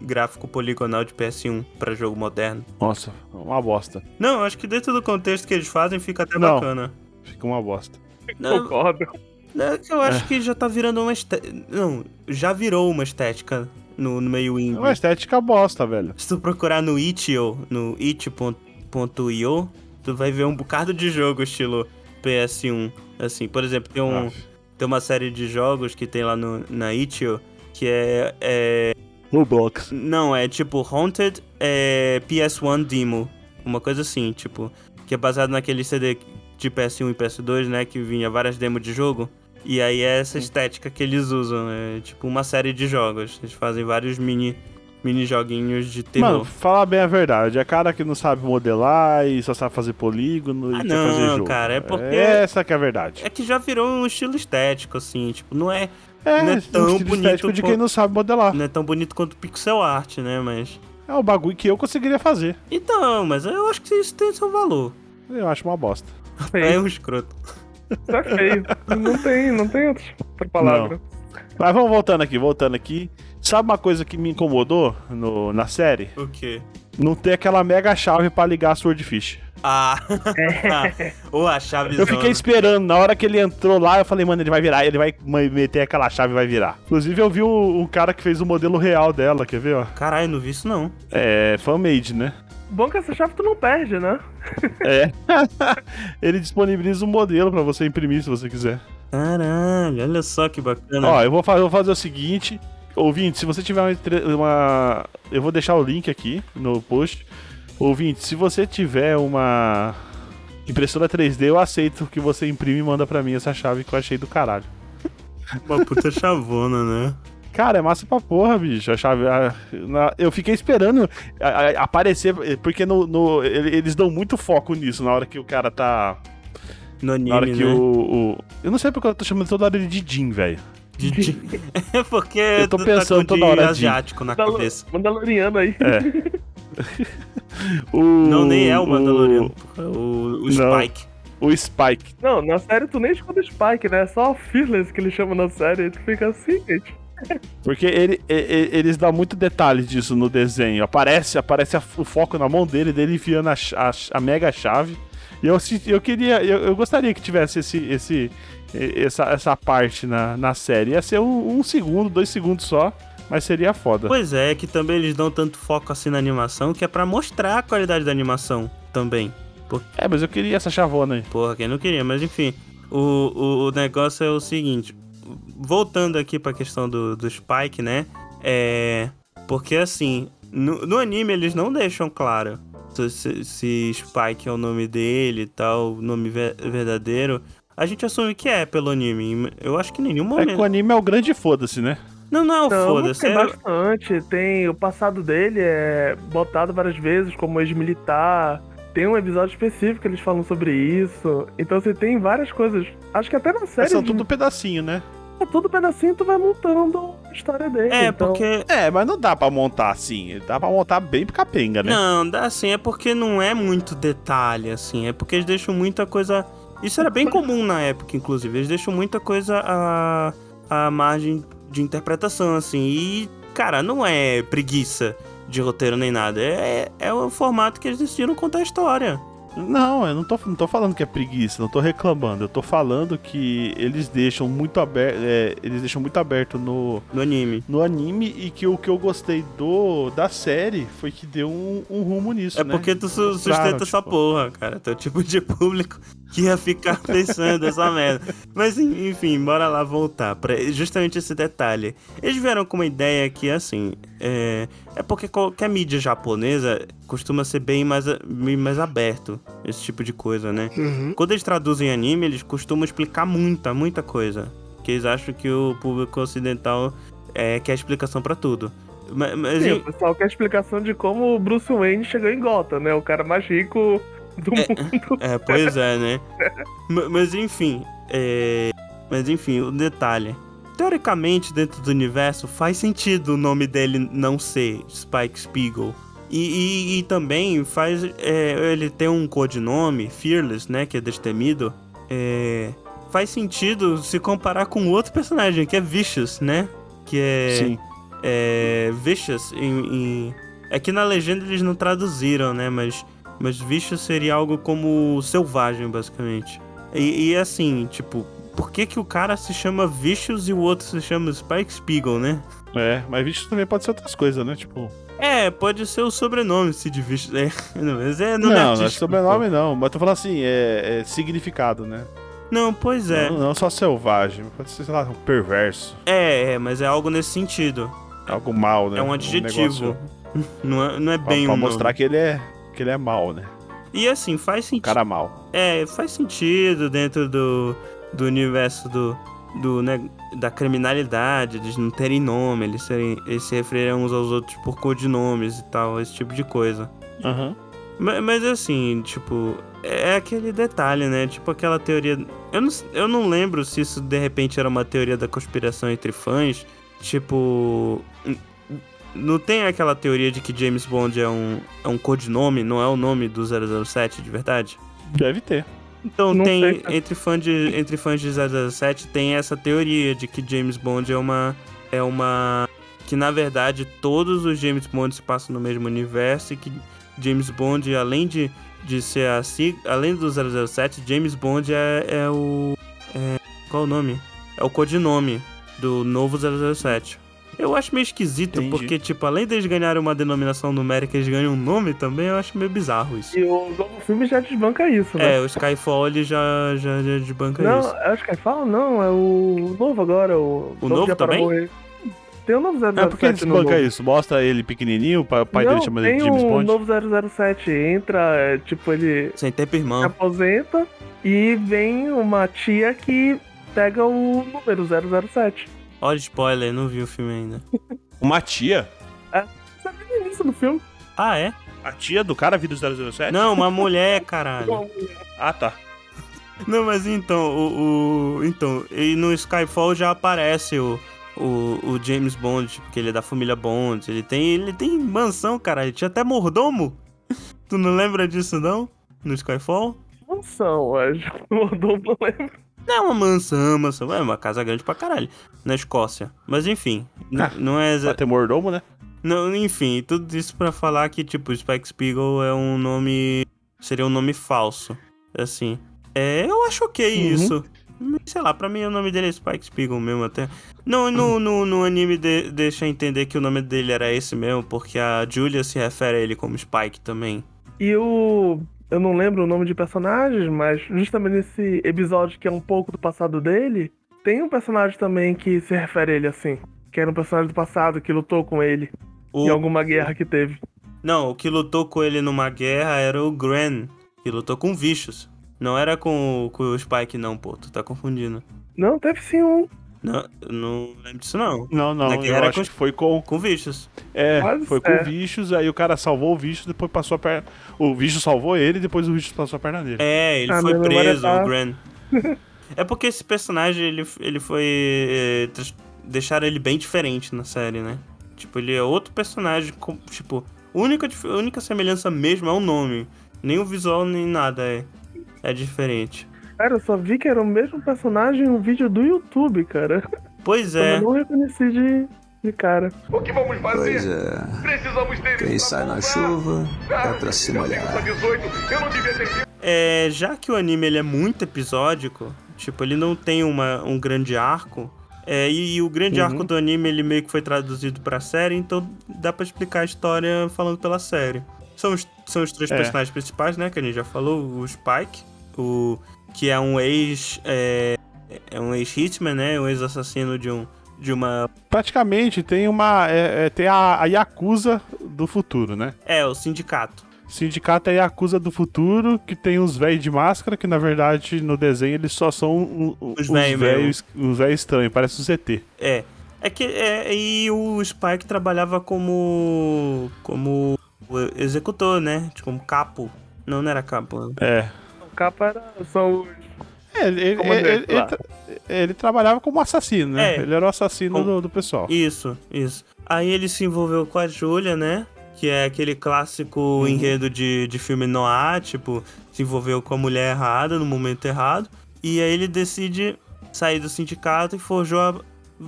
o gráfico poligonal de PS1 pra jogo moderno. Nossa, uma bosta. Não, acho que dentro do contexto que eles fazem fica até Não. bacana. Fica uma bosta. Não, Concordo. É que eu acho que já tá virando uma estética. Não, já virou uma estética no, no meio É indie. uma estética bosta, velho. Se tu procurar no itch.io, no it.io, tu vai ver um bocado de jogo estilo PS1. Assim, por exemplo, tem, um, Ah, tem uma série de jogos que tem lá no, na itch.io que é, é. Roblox. Não, é tipo Haunted é, PS1 Demo. Uma coisa assim, tipo. Que é baseado naquele CD de PS1 e PS2, né? Que vinha várias demos de jogo. E aí é essa estética que eles usam. É tipo uma série de jogos. Eles fazem vários mini, mini joguinhos de terror. Mano, falar bem a verdade, é cara que não sabe modelar e só sabe fazer polígono Ah, e quer fazer não, jogo. cara, é porque- Essa que é a verdade. É que já virou um estilo estético, assim. Tipo, não é, É, não é um tão estilo bonito estético de quem não sabe modelar. não é tão bonito quanto pixel art, né? Mas. É o bagulho que eu conseguiria fazer. Então, mas eu acho que isso tem seu valor. Eu acho uma bosta. É um escroto. Tá feio. Não tem, não tem outra outra palavra. Mas vamos voltando aqui, voltando aqui. Sabe uma coisa que me incomodou no- na série? O quê? Não ter aquela mega chave pra ligar a Swordfish. Ah! Ou a chave Eu fiquei esperando, na hora que ele entrou lá, eu falei, mano, ele vai virar, ele vai meter aquela chave e vai virar. Inclusive, eu vi o, o cara que fez o modelo real dela, quer ver, ó? Caralho, não vi isso não. É, fan-made, né? Bom que essa chave tu não perde, né? É. ele disponibiliza um modelo pra você imprimir se você quiser. Caralho, olha só que bacana. Ó, eu vou, fa- eu vou fazer o seguinte. Ouvinte, se você tiver uma, uma- Eu vou deixar o link aqui no post. Ouvinte, se você tiver uma impressora 3D, eu aceito que você imprime e manda pra mim essa chave que eu achei do caralho. Uma puta chavona, né? Cara, é massa pra porra, bicho. A chave. a- na- eu fiquei esperando a- a- aparecer, porque no, no- ele- eles dão muito foco nisso na hora que o cara tá. No Na hora anime, que né? o, o- Eu não sei porque eu tô chamando toda hora ele de Jin, velho. É porque Eu tô tu pensando tá com toda hora de- asiático na Mandalo- cabeça. Mandaloriano aí. O, Não, nem é o o- Mandaloriano. porra, O, o Não. Spike. O Spike. Não, na série tu nem escuta Spike, né? É só Fearless que ele chama na série. E tu fica assim, gente. Porque ele, e- e- eles dão muito detalhe disso no desenho. Aparece, aparece a- o foco na mão dele, dele enfiando a, a a mega chave. E eu, eu queria, eu, eu gostaria que tivesse esse, esse, essa, essa parte na, na série. Ia ser um, um segundo, dois segundos só, mas seria foda. Pois é, que também eles dão tanto foco assim na animação que é pra mostrar a qualidade da animação também. É, mas eu queria essa chavona aí. Porra, quem não queria, mas enfim. O, o, o negócio é o seguinte. Voltando aqui pra questão do, do Spike, né? É. Porque assim, no, no anime eles não deixam claro se, se- se Spike é o nome dele e tal, o nome ve- verdadeiro. A gente assume que é pelo anime. Eu acho que em nenhum É momento. que o anime é o grande foda-se, né? Não, não é o Não, foda-se. tem é- bastante. Tem o passado dele é botado várias vezes como ex-militar. Tem um episódio específico que eles falam sobre isso. Então você tem várias coisas. Acho que até na série. Mas são de- tudo pedacinho, né? É tudo pedacinho tu vai montando a história dele. É, então... porque. É, mas não dá pra montar assim. Dá pra montar bem capenga, né? Não, dá assim, é porque não é muito detalhe, assim. É porque eles deixam muita coisa. Isso era bem comum na época, inclusive. Eles deixam muita coisa à, à margem de interpretação, assim. E, cara, não é preguiça de roteiro nem nada. É, é o formato que eles decidiram contar a história. Não, eu não tô, não tô falando que é preguiça, não tô reclamando. Eu tô falando que eles deixam muito aberto. eles deixam muito aberto no, No anime. no anime e que o que eu gostei do da série foi que deu um, um rumo nisso, É né? porque tu su- sustenta Claro, essa tipo- porra, cara. Tu é o tipo de público que ia ficar pensando essa merda. Mas en- enfim, bora lá voltar pra justamente esse detalhe. Eles vieram com uma ideia que, assim, é, é porque qualquer mídia japonesa costuma ser bem mais, bem mais aberto, esse tipo de coisa, né? Quando eles traduzem anime, eles costumam explicar muita, muita coisa. Que eles acham que o público ocidental é, quer explicação pra tudo. Ma- Mas, Sim, em- o pessoal quer explicação de como o Bruce Wayne chegou em Gotham, né? O cara mais rico do mundo. É, pois é, né? Ma- Mas enfim, é... Mas enfim, o detalhe. Teoricamente, dentro do universo, faz sentido o nome dele não ser Spike Spiegel. E, e- e também faz. é, ele ter um codinome, Fearless, né? Que é destemido. É, faz sentido se comparar com outro personagem, que é Vicious, né? Que é Sim. é, Vicious em, em- É que na legenda eles não traduziram, né? Mas, mas Vicious seria algo como selvagem, basicamente. E, e assim, tipo, por que, que o cara se chama Vicious e o outro se chama Spike Spiegel, né? É, mas bicho também pode ser outras coisas, né? Tipo. É, pode ser o sobrenome, Sid Vicious. É, não, mas é Não, não, é artístico, sobrenome não. Mas tô falando assim, é, é significado, né? Não, pois é. Não, não só selvagem, pode ser, sei lá, um perverso. É, é, mas é algo nesse sentido. Algo mal, né? É um adjetivo. negócio Não é, não é pra, bem pra um mostrar nome. que ele é. Que ele é mal, né? E assim, faz sentido. Cara mal. É, faz sentido dentro do, do universo do, do, né, da criminalidade, eles não terem nome, eles, serem, eles se referirem uns aos outros por codinomes e tal, esse tipo de coisa. Aham. Mas, mas assim, tipo, é aquele detalhe, né? Tipo aquela teoria. Eu não, eu não lembro se isso de repente era uma teoria da conspiração entre fãs. Tipo. Não tem aquela teoria de que James Bond é um, é um codinome, não é o nome do 007 de verdade? Deve ter. Então Não tem, sei, entre, fã de, entre fãs de 007, tem essa teoria de que James Bond é uma. É uma. Que na verdade todos os James Bond se passam no mesmo universo e que James Bond, além de, de ser a sig- além do 007, James Bond é, é o. É, qual o nome? É o codinome do novo 007. Eu acho meio esquisito, Entendi. porque, tipo, além deles ganharem uma denominação numérica, eles ganham um nome também, eu acho meio bizarro isso. E o novo filme já desbanca isso, né? É, o Skyfall ele já, já, já desbanca não, isso. acho que fala não, é o novo agora, o, O novo também? Tem o novo 007 É porque ele desbanca isso. Mostra ele pequenininho, o pai não, dele chama tem ele de James o Bond. novo 007, entra, é, tipo, ele Sem tempo se irmão. aposenta e vem uma tia que pega o número 007. Olha spoiler, não vi o filme ainda. Uma tia? Você viu isso no filme? Ah, é? A tia do cara vira o 007? Não, uma mulher, caralho. Ah, tá. Não, mas então, o, o- Então, e no Skyfall já aparece o, o, o James Bond, porque ele é da família Bond. Ele tem, ele tem mansão, cara. Ele tinha até mordomo. Tu não lembra disso, não? No Skyfall? Mansão, acho. O mordomo não lembra. Não é uma mansão, mansão. É uma casa grande pra caralho. Na Escócia. Mas enfim, Ah, não é. Pra ter mordomo, né? Não, enfim, tudo isso pra falar que, tipo, Spike Spiegel é um nome. Seria um nome falso. Assim. É, eu acho ok Uhum. isso. Sei lá, pra mim o nome dele é Spike Spiegel mesmo até. Não, no, no, no anime de- deixa entender que o nome dele era esse mesmo, porque a Julia se refere a ele como Spike também. E o. Eu não lembro o nome de personagens, mas justamente nesse episódio que é um pouco do passado dele, tem um personagem também que se refere a ele assim. Que era um personagem do passado que lutou com ele O, em alguma guerra que teve. Não, o que lutou com ele numa guerra era o Gran, que lutou com Vicious. Não era com, o- com o Spike, não, pô, tu tá confundindo. Não, teve sim um. Não, eu não lembro disso, não. Não, não. Eu guerra acho com- que foi com. Com Vicious. É, Quase foi com é. o Vicious, aí o cara salvou o Vicious, depois passou a perna. O Vicious salvou ele, depois o Vicious passou a perna dele. É, ele Ah, foi preso, tá- o Gran. é porque esse personagem, ele, ele foi... é, deixaram ele bem diferente na série, né? Tipo, ele é outro personagem, com- tipo... A única, única semelhança mesmo é o nome. Nem o visual, nem nada é, é diferente. Cara, eu só vi que era o mesmo personagem em um vídeo do YouTube, cara. Pois Eu é, não reconheci de, de cara. O que vamos fazer? Pois é. Precisamos deles Quem sai na chuva Ah, é pra se eu molhar. só 18, eu não devia ter vindo. É, já que o anime ele é muito episódico, tipo, ele não tem uma, um grande arco, é, e, e o grande Uhum. arco do anime ele meio que foi traduzido pra série, então dá pra explicar a história falando pela série. São os, são os três É. personagens principais, né, que a gente já falou, o Spike, o que é um ex... É, é um ex-hitman, né, um ex-assassino de, um, de uma... Praticamente tem uma. é- é- tem a, a Yakuza do futuro, né? É, o sindicato. Sindicato é a Yakuza do futuro, que tem os velhos de máscara, que na verdade no desenho eles só são um- um- Os velhos estranhos, parece o ZT. É. É que é, e o Spike trabalhava como como executor, né? Tipo, Como capo. Não, não era capo. né? É. O capa era, são os. É, ele, ele, ele- ele tra- ele trabalhava como assassino, né? É. Ele era o assassino Com- do, do pessoal. Isso, isso. Aí ele se envolveu com a Julia, né? Que é aquele clássico enredo de, de filme noir, tipo, se envolveu com a mulher errada no momento errado. E aí ele decide sair do sindicato e forjou a,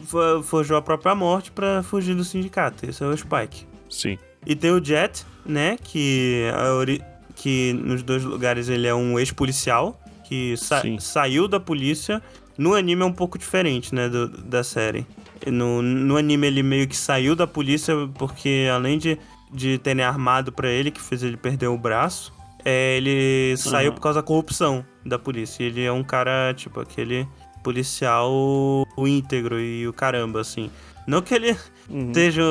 fo- forjou a própria morte pra fugir do sindicato. Esse é o Spike. Sim. E tem o Jet, né? Que, a ori- que nos dois lugares ele é um ex-policial que sa- Sim. saiu da polícia. No anime é um pouco diferente, né? do- da série. No, no anime ele meio que saiu da polícia porque além de, de terem armado pra ele, que fez ele perder o braço, é, ele saiu Uhum. por causa da corrupção da polícia. Ele é um cara, tipo, aquele policial íntegro e o caramba, assim. Não que ele Uhum. seja.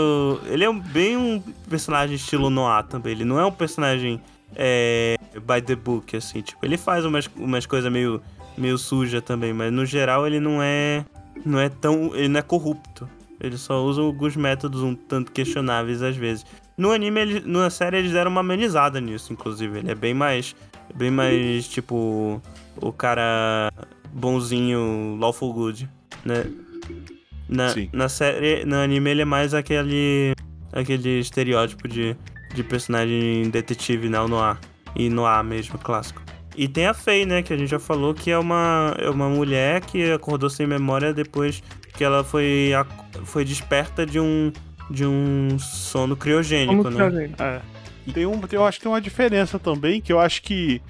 Ele é bem um personagem estilo Noir também. Ele não é um personagem é, by the book, assim. Tipo, ele faz umas, umas coisas meio, meio suja também, mas no geral ele não é. Não é tão. Ele não é corrupto. Ele só usa alguns métodos um tanto questionáveis às vezes. No anime, ele, na série, eles deram uma amenizada nisso, inclusive. Ele é bem mais. Bem mais, tipo. O cara bonzinho, lawful good, né? Na, Sim. na série, no anime, ele é mais aquele. aquele estereótipo de, de personagem detetive né, no ar. E no ar mesmo, clássico. E tem a Faye, né, que a gente já falou, que é uma, é uma mulher que acordou sem memória depois que ela foi, foi desperta de um, de um sono criogênico, Como né? gente? É. Tem um, tem- eu acho que tem uma diferença também, que eu acho que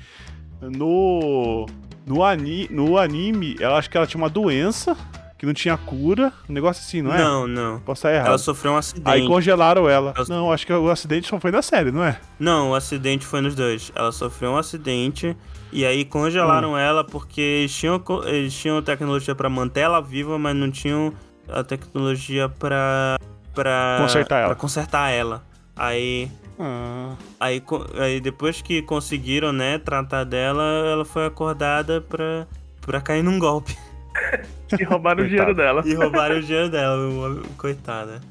no, no, ani, no anime, eu acho que ela tinha uma doença que não tinha cura, um negócio assim, não é? Não, não. Posso estar errado. Ela sofreu um acidente. Aí congelaram ela. Ela- Não, acho que o acidente só foi na série, não é? Não, o acidente foi nos dois. Ela sofreu um acidente e aí Hum. congelaram ela porque eles tinham, eles tinham tecnologia pra manter ela viva, mas não tinham a tecnologia pra pra Consertar ela. pra consertar ela. Aí Ah, aí, aí depois que conseguiram, né, tratar dela, ela foi acordada pra pra cair num golpe E roubaram o dinheiro dela. e roubaram o dinheiro dela, coitada.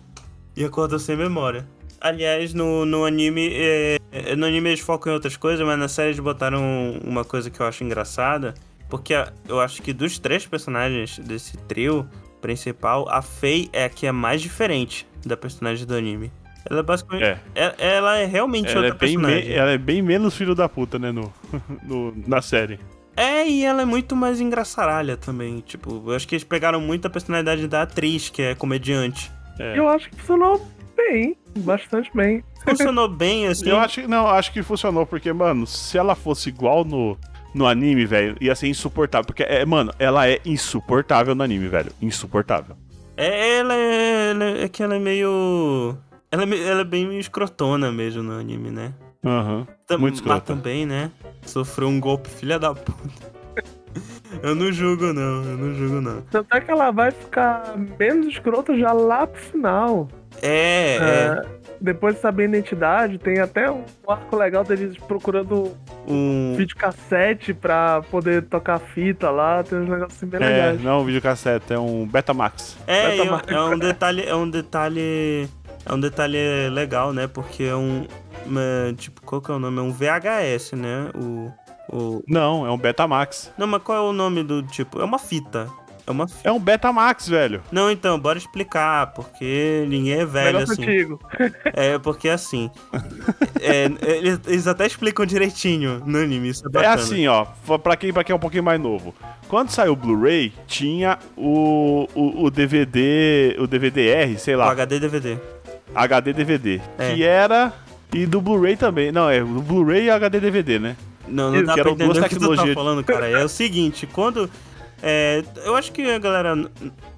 E acordou sem memória. Aliás, no, no anime. é, é, no anime eles focam em outras coisas, mas na série eles botaram uma coisa que eu acho engraçada. Porque eu acho que dos três personagens desse trio principal, a Faye é a que é mais diferente da personagem do anime. Ela é basicamente. É. é- Ela é realmente ela, é outra bem me- personagem. ela é bem menos filho da puta, né? No, no- na série. É, e ela é muito mais engraçaralha também. Tipo, eu acho que eles pegaram muito a personalidade da atriz, que é comediante. É. Eu acho que funcionou bem, bastante bem. Funcionou bem, assim. Eu acho que não, acho que funcionou, porque, mano, se ela fosse igual no, no anime, velho, ia ser insuportável. Porque, é, mano, ela é insuportável no anime, velho. Insuportável. É, ela é, ela é, é que ela é meio. Ela é, me- ela é bem escrotona mesmo no anime, né? Aham. Tam- Muito Mas escrota. também, né? Sofreu um golpe, filha da puta. eu não julgo, não. Eu não julgo, não. Tanto é que ela vai ficar menos escrota já lá pro final. É, é. É, depois de saber a identidade, tem até um arco legal deles procurando Um, videocassete pra poder tocar fita lá. Tem uns negócios assim bem É, legais. não é um videocassete, é um Betamax. é, é, Max. é um detalhe. É um detalhe. É um detalhe legal, né? Porque é um. Uma- tipo, qual que é o nome? É um VHS, né? O. o Não, é um Betamax. não, mas qual é o nome do tipo? É uma fita. É uma. É um Betamax, velho. Não, então, bora explicar, porque ninguém é velho Negócio assim. antigo. É, porque assim. é, eles, eles até explicam direitinho no anime, isso é É assim, ó, pra quem, pra quem é um pouquinho mais novo. Quando saiu o Blu-ray, tinha o, o, o DVD, o DVD-R, sei O lá, HD DVD. HD DVD, É. que era e do Blu-ray também. Não, é o Blu-ray e HD DVD, né? Não, não dá que pra duas entender o que tu tá falando, cara. É o seguinte, quando. é, eu acho que a galera.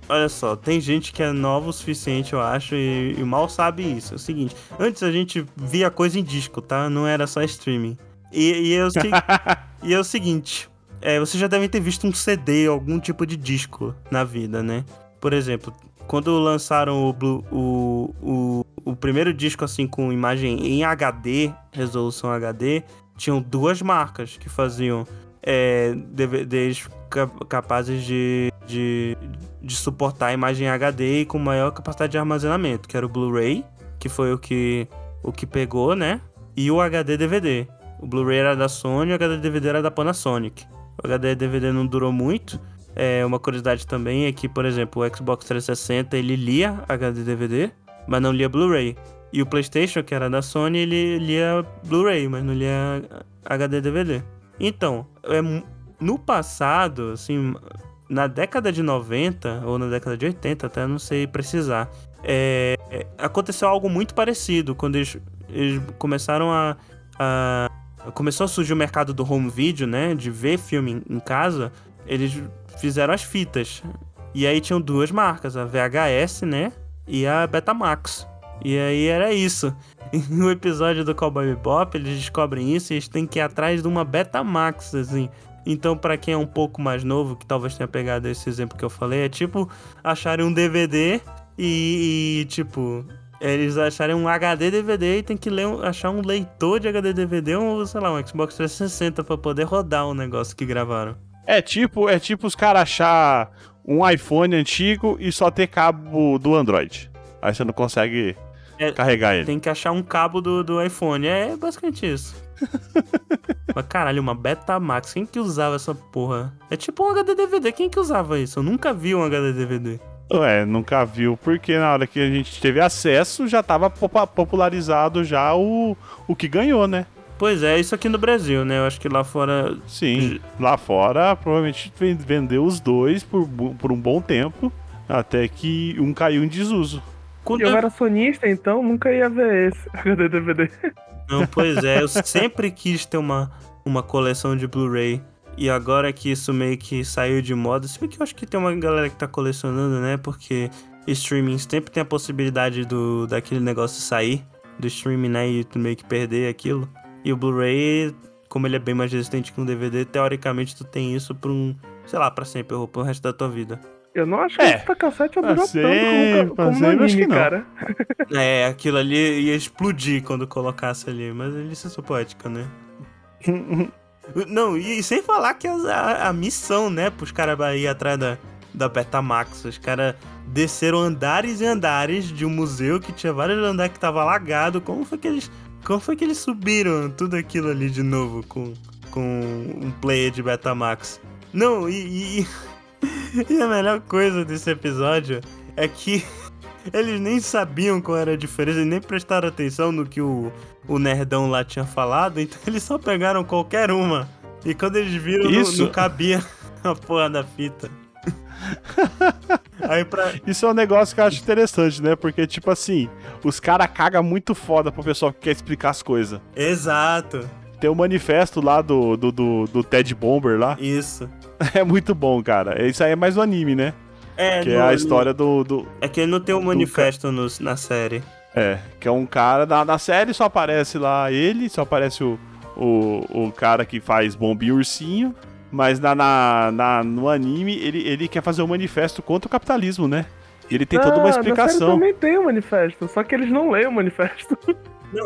Olha só, tem gente que é nova o suficiente, eu acho, e, e mal sabe isso. É o seguinte, antes a gente via coisa em disco, tá? Não era só streaming. E, e, é, e é o seguinte, é, vocês já devem ter visto um CD, algum tipo de disco na vida, né? Por exemplo, quando lançaram o, o, o, o primeiro disco assim com imagem em HD, resolução HD, tinham duas marcas que faziam é, DVDs ca- capazes de, de, de suportar a imagem HD e com maior capacidade de armazenamento, que era o Blu-ray, que foi o que, o que pegou, né? E o HD DVD. O Blu-ray era da Sony o HD DVD era da Panasonic. O HD DVD não durou muito. É, uma curiosidade também é que, por exemplo, o Xbox 360 ele lia HD DVD, mas não lia Blu-ray. E o PlayStation, que era da Sony, ele lia Blu-ray, mas não lia HD DVD. Então, é, no passado, assim, na década de 90 ou na década de 80, até não sei precisar, é, é, aconteceu algo muito parecido quando eles, eles começaram a, a- começou a surgir o mercado do home video, né, de ver filme em, em casa. Eles fizeram as fitas e aí tinham duas marcas, a VHS, né, e a Betamax. E aí era isso. No episódio do Cowboy Bebop, eles descobrem isso e eles têm que ir atrás de uma Betamax, assim. Então, pra quem é um pouco mais novo, que talvez tenha pegado esse exemplo que eu falei, é tipo acharem um DVD e, e, tipo, eles acharem um HD DVD e tem que ler, achar um leitor de HD DVD ou, sei lá, um Xbox 360 pra poder rodar o negócio que gravaram. É tipo, é tipo os caras achar um iPhone antigo e só ter cabo do Android. Aí você não consegue É, carregar ele. Tem que achar um cabo do, do iPhone. É basicamente isso. Mas caralho, uma Betamax. Quem que usava essa porra? É tipo um HD DVD. Quem que usava isso? Eu nunca vi um HD DVD. Ué, nunca viu, porque na hora que a gente teve acesso já tava popularizado já o, o que ganhou, né? Pois é, isso aqui no Brasil, né? Eu acho que lá fora. Sim, lá fora provavelmente ven- vendeu os dois por, por um bom tempo, até que um caiu em desuso. Quando eu eu- era sonista, então nunca ia ver esse HD DVD. Não, pois é, eu sempre quis ter uma, uma coleção de Blu-ray. E agora que isso meio que saiu de moda, se bem que eu acho que tem uma galera que tá colecionando, né? Porque streaming sempre tem a possibilidade do daquele negócio sair do streaming, né? E tu meio que perder aquilo. E o Blu-ray, como ele é bem mais resistente que um DVD, teoricamente tu tem isso pra um, sei lá, pra sempre, ou pro resto da tua vida. Eu não acho que É. cassete ia Pra durar sempre, tanto como, como no sempre, acho anime, que não. cara. É, aquilo ali ia explodir quando colocasse ali, mas é licença poética, né? Não, e sem falar que as- a, a missão, né, pros caras ir atrás da, da Betamax. Os caras desceram andares e andares de um museu que tinha vários andares que tava alagado. Como foi que eles. Como foi que eles subiram tudo aquilo ali de novo com, com um player de Betamax? Não, e, e, e a melhor coisa desse episódio é que eles nem sabiam qual era a diferença e nem prestaram atenção no que o, o nerdão lá tinha falado, então eles só pegaram qualquer uma. E quando eles viram, não, Isso. não cabia a porra da fita. Pra. Isso é um negócio que eu acho interessante, né? Porque, tipo assim, os caras cagam muito foda pro pessoal que quer explicar as coisas. Exato, Tem o manifesto lá do, do, do, do Ted Bomber lá. isso. É muito bom, cara. Isso aí é mais o anime, né? É, Que é no- a história do, do. É que ele não tem um manifesto no- na série. É, que é um cara. Na, na série só aparece lá ele, só aparece o, o, o cara que faz bomba e ursinho. Mas na, na, na- no anime ele, ele quer fazer um manifesto contra o capitalismo, né? E ele tem toda uma Ah, Na explicação. também tem o manifesto, só que eles não leem o manifesto.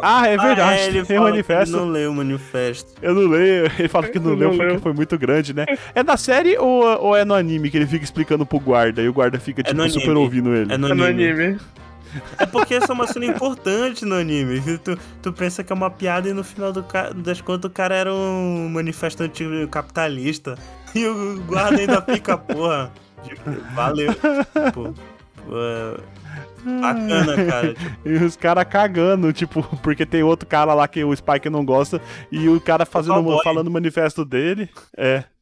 Ah, é verdade, Ah, é, ele tem o manifesto. ele não leu o manifesto. Eu não leio, ele fala que não Eu leu não porque leio. foi muito grande, né? É na série ou, ou é no anime que ele fica explicando pro guarda e o guarda fica, tipo, no super ouvindo ele? É no É no anime. anime. É porque essa é uma cena importante no anime. Tu, tu pensa que é uma piada e no final do ca- das contas o cara era um manifesto anticapitalista. E o guarda ainda fica, porra. Tipo, valeu. tipo, é, bacana, cara. Tipo, E os caras cagando, tipo, porque tem outro cara lá que o Spike não gosta e o cara fazendo, falando o manifesto dele. É.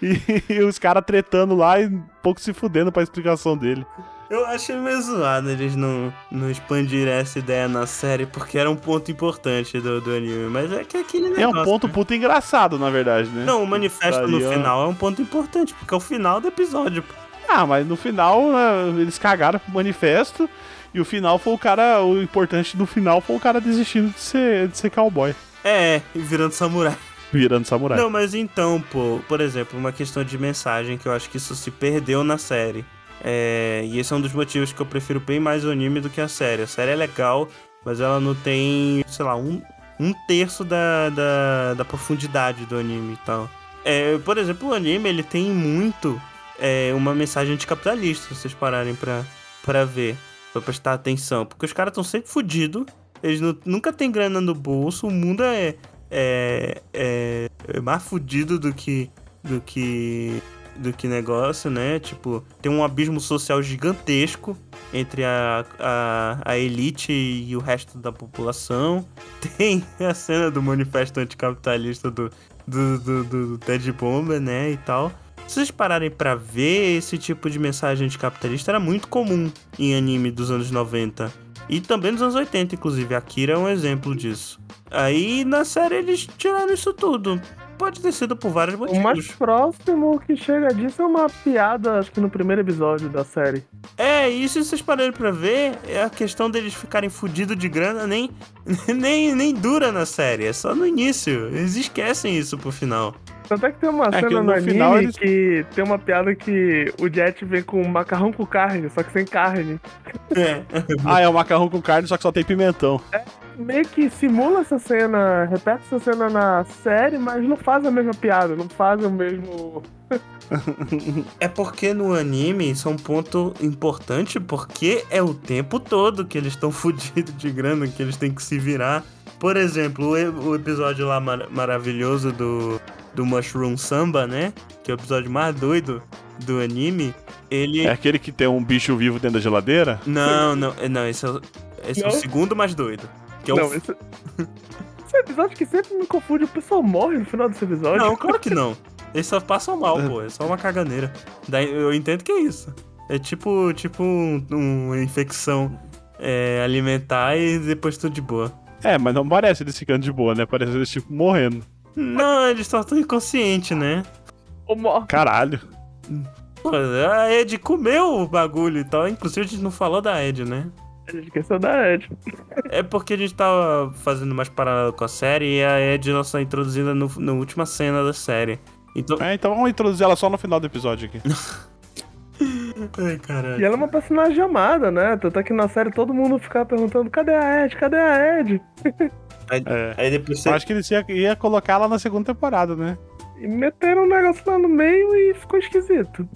E, e os caras tretando lá e um pouco se fudendo pra explicação dele. Eu achei meio zoado eles não, não expandirem essa ideia na série, porque era um ponto importante do, do anime. Mas é que é aquele É negócio. um ponto né? puta engraçado, na verdade, né? Não, o manifesto no Daí, ó. final é um ponto importante, porque é o final do episódio. pô. Ah, mas no final né, eles cagaram pro manifesto e o final foi o cara. O importante no final foi o cara desistindo de ser, de ser cowboy, É, e virando samurai. virando samurai. Não, mas então, pô, por exemplo, uma questão de mensagem que eu acho que isso se perdeu na série. É, e esse é um dos motivos que eu prefiro bem mais o anime do que a série. A série é legal, mas ela não tem, sei lá, um, um terço da, da, da profundidade do anime e tal. É, por exemplo, o anime ele tem muito é, uma mensagem anticapitalista, se vocês pararem pra, pra ver, pra prestar atenção. Porque os caras estão sempre fodidos, eles nu- nunca têm grana no bolso, o mundo é, é, é, é mais fudido do que, do que do que negócio, né? Tipo, tem um abismo social gigantesco entre a, a, a elite e o resto da população. Tem a cena do manifesto anticapitalista do, do, do, do, Ted Bomber, né? E tal. Se vocês pararem pra ver, esse tipo de mensagem anticapitalista era muito comum em anime dos anos 90. E também dos anos 80, inclusive. Akira é um exemplo disso. Aí na série eles tiraram isso tudo. Pode ter sido por vários O motivos. mais próximo que chega disso é uma piada, acho que no primeiro episódio da série. É, e se vocês pararem pra ver, é a questão deles ficarem fudidos de grana nem, nem, nem dura na série, é só no início. Eles esquecem isso pro final. Tanto é que tem uma É que cena no no anime final eles- que tem uma piada que o Jet vem com macarrão com carne, só que sem carne. É. Ah, é o macarrão com carne, só que só tem pimentão. Meio que simula essa cena, repete essa cena na série, mas não faz a mesma piada, não faz o mesmo. É porque no anime isso é um ponto importante, porque é o tempo todo que eles estão fudidos de grana, que eles têm que se virar. Por exemplo, o, episódio lá mar- maravilhoso do, do Mushroom Samba, né? Que é o episódio mais doido do anime. Ele. É aquele que tem um bicho vivo dentro da geladeira? Não, não, é- não, esse é, o- esse é o segundo mais doido. Que é não, o... esse... esse episódio que sempre me confunde, o pessoal morre no final desse episódio. Não, claro que não. Eles só passam mal, pô. É só uma caganeira. Daí eu entendo que é isso. É tipo, tipo um- uma infecção é, alimentar e depois tudo de boa. É, mas não parece eles ficando de boa, né? Parece eles, tipo, morrendo. Não, eles só estão inconscientes, né? Caralho. Pô, a Ed comeu o bagulho e tal. Inclusive a gente não falou da Ed, né? A gente esqueceu da Ed. É porque a gente tava fazendo mais paralelo com a série e a Ed ela só é introduzida no, na última cena da série. Então. É, então vamos introduzir ela só no final do episódio aqui. Ai, caralho. E ela é uma personagem amada, né? Tanto é que na série todo mundo ficava perguntando: cadê a Ed? Cadê a Ed? É. Aí depois você. Eu acho que eles ia, ia colocar ela na segunda temporada, né? E meteram um negócio lá no meio e ficou esquisito.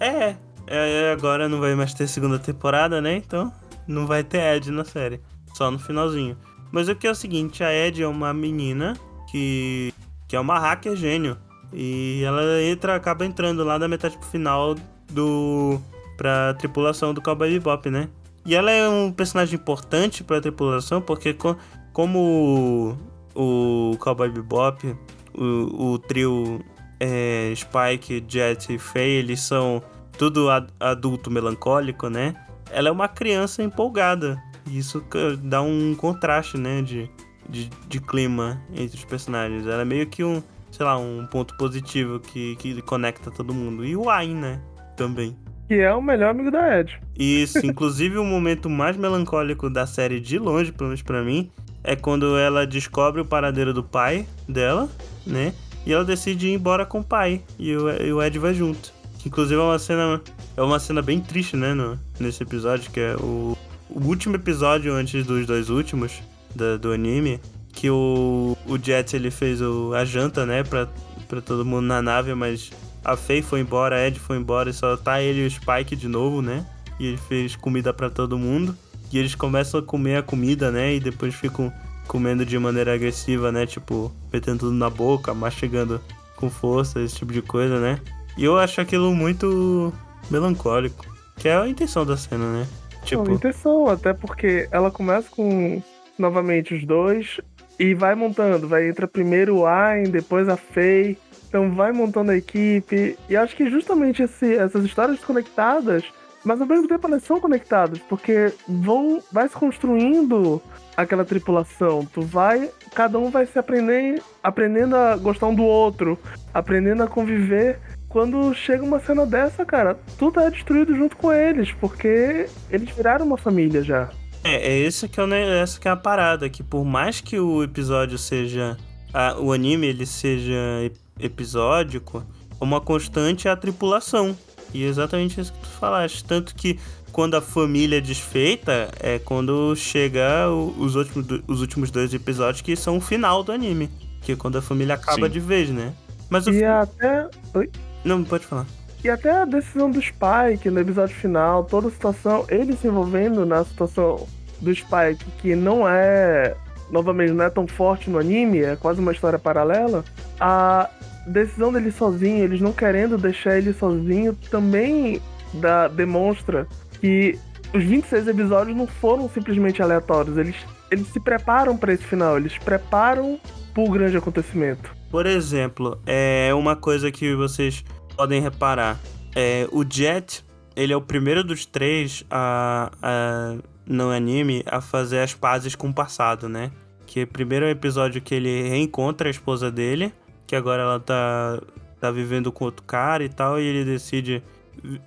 É, é, agora não vai mais ter segunda temporada, né? Então não vai ter Ed na série. Só no finalzinho. Mas o que é o seguinte, a Ed é uma menina que, que é uma hacker gênio. E ela entra, acaba entrando lá da metade pro final do. pra tripulação do Cowboy Bebop, né? E ela é um personagem importante pra tripulação, porque co- como o, o Cowboy Bebop, o, o trio é, Spike, Jet e Faye, eles são tudo ad- adulto melancólico, né? Ela é uma criança empolgada. E isso dá um contraste, né? De, de, de clima entre os personagens. Ela é meio que um, sei lá, um ponto positivo que, que conecta todo mundo. E o Ain, né? Também. Que é o melhor amigo da Ed. Isso, inclusive o momento mais melancólico da série de longe, pelo menos pra mim, é quando ela descobre o paradeiro do pai dela, né? E ela decide ir embora com o pai. E o, e o Ed vai junto. Inclusive é uma cena. É uma cena bem triste, né? No, nesse episódio, que é o, o último episódio antes dos dois últimos da- do anime. Que o, o Jet ele fez o, a janta, né? Pra, pra todo mundo na nave, mas a Faye foi embora, a Ed foi embora e só tá ele e o Spike de novo, né? E ele fez comida pra todo mundo. E eles começam a comer a comida, né? E depois ficam comendo de maneira agressiva, né? Tipo, metendo tudo na boca, mastigando com força, esse tipo de coisa, né? E eu acho aquilo muito melancólico. Que é a intenção da cena, né? Tipo, intenção, até porque ela começa com novamente os dois e vai montando, vai entra primeiro o Ayn, depois a Faye, então vai montando a equipe. E acho que justamente esse- essas histórias conectadas, mas ao mesmo tempo elas são conectadas, porque vão vai se construindo aquela tripulação. Tu vai, cada um vai se aprender, aprendendo a gostar um do outro, aprendendo a conviver. Quando chega uma cena dessa, cara, tudo é destruído junto com eles, porque eles viraram uma família já. É, é esse que é ne- essa que é a parada, que por mais que o episódio seja. a- o anime ele seja ep- episódico, uma constante é a tripulação. E é exatamente isso que tu falaste. Tanto que quando a família é desfeita é quando chega o- os últimos, os últimos dois episódios que são o final do anime. Que é quando a família acaba Sim. de vez, né? Mas o. E até. Oi? Não, pode falar. E até a decisão do Spike no episódio final, toda a situação, ele se envolvendo na situação do Spike, que não é. Novamente, não é tão forte no anime, é quase uma história paralela. A decisão dele sozinho, eles não querendo deixar ele sozinho, também dá, demonstra que os 26 episódios não foram simplesmente aleatórios. Eles, eles se preparam para esse final, eles preparam pro grande acontecimento. Por exemplo, é uma coisa que vocês podem reparar. É, o Jet, ele é o primeiro dos três a, a- no anime a fazer as pazes com o passado, né? Que primeiro é o episódio que ele reencontra a esposa dele, que agora ela tá, tá vivendo com outro cara e tal, e ele decide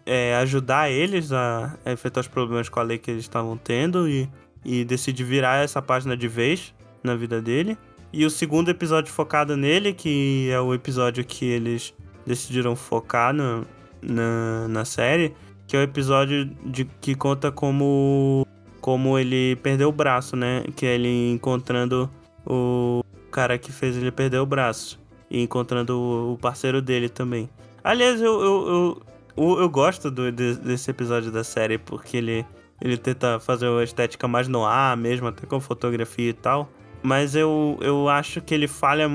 é, ajudar eles a, a enfrentar os problemas com a lei que eles estavam tendo e, e decide virar essa página de vez na vida dele. E o segundo episódio focado nele, que é o episódio que eles decidiram focar no- na, na série, que é o episódio de, que conta como, como ele perdeu o braço, né? Que é ele encontrando o cara que fez ele perder o braço. E encontrando o, o parceiro dele também. Aliás, eu, eu, eu, eu, gosto do- de- desse episódio da série, porque ele, ele tenta fazer uma estética mais no ar mesmo, até com fotografia e tal. Mas eu, eu acho que ele falha.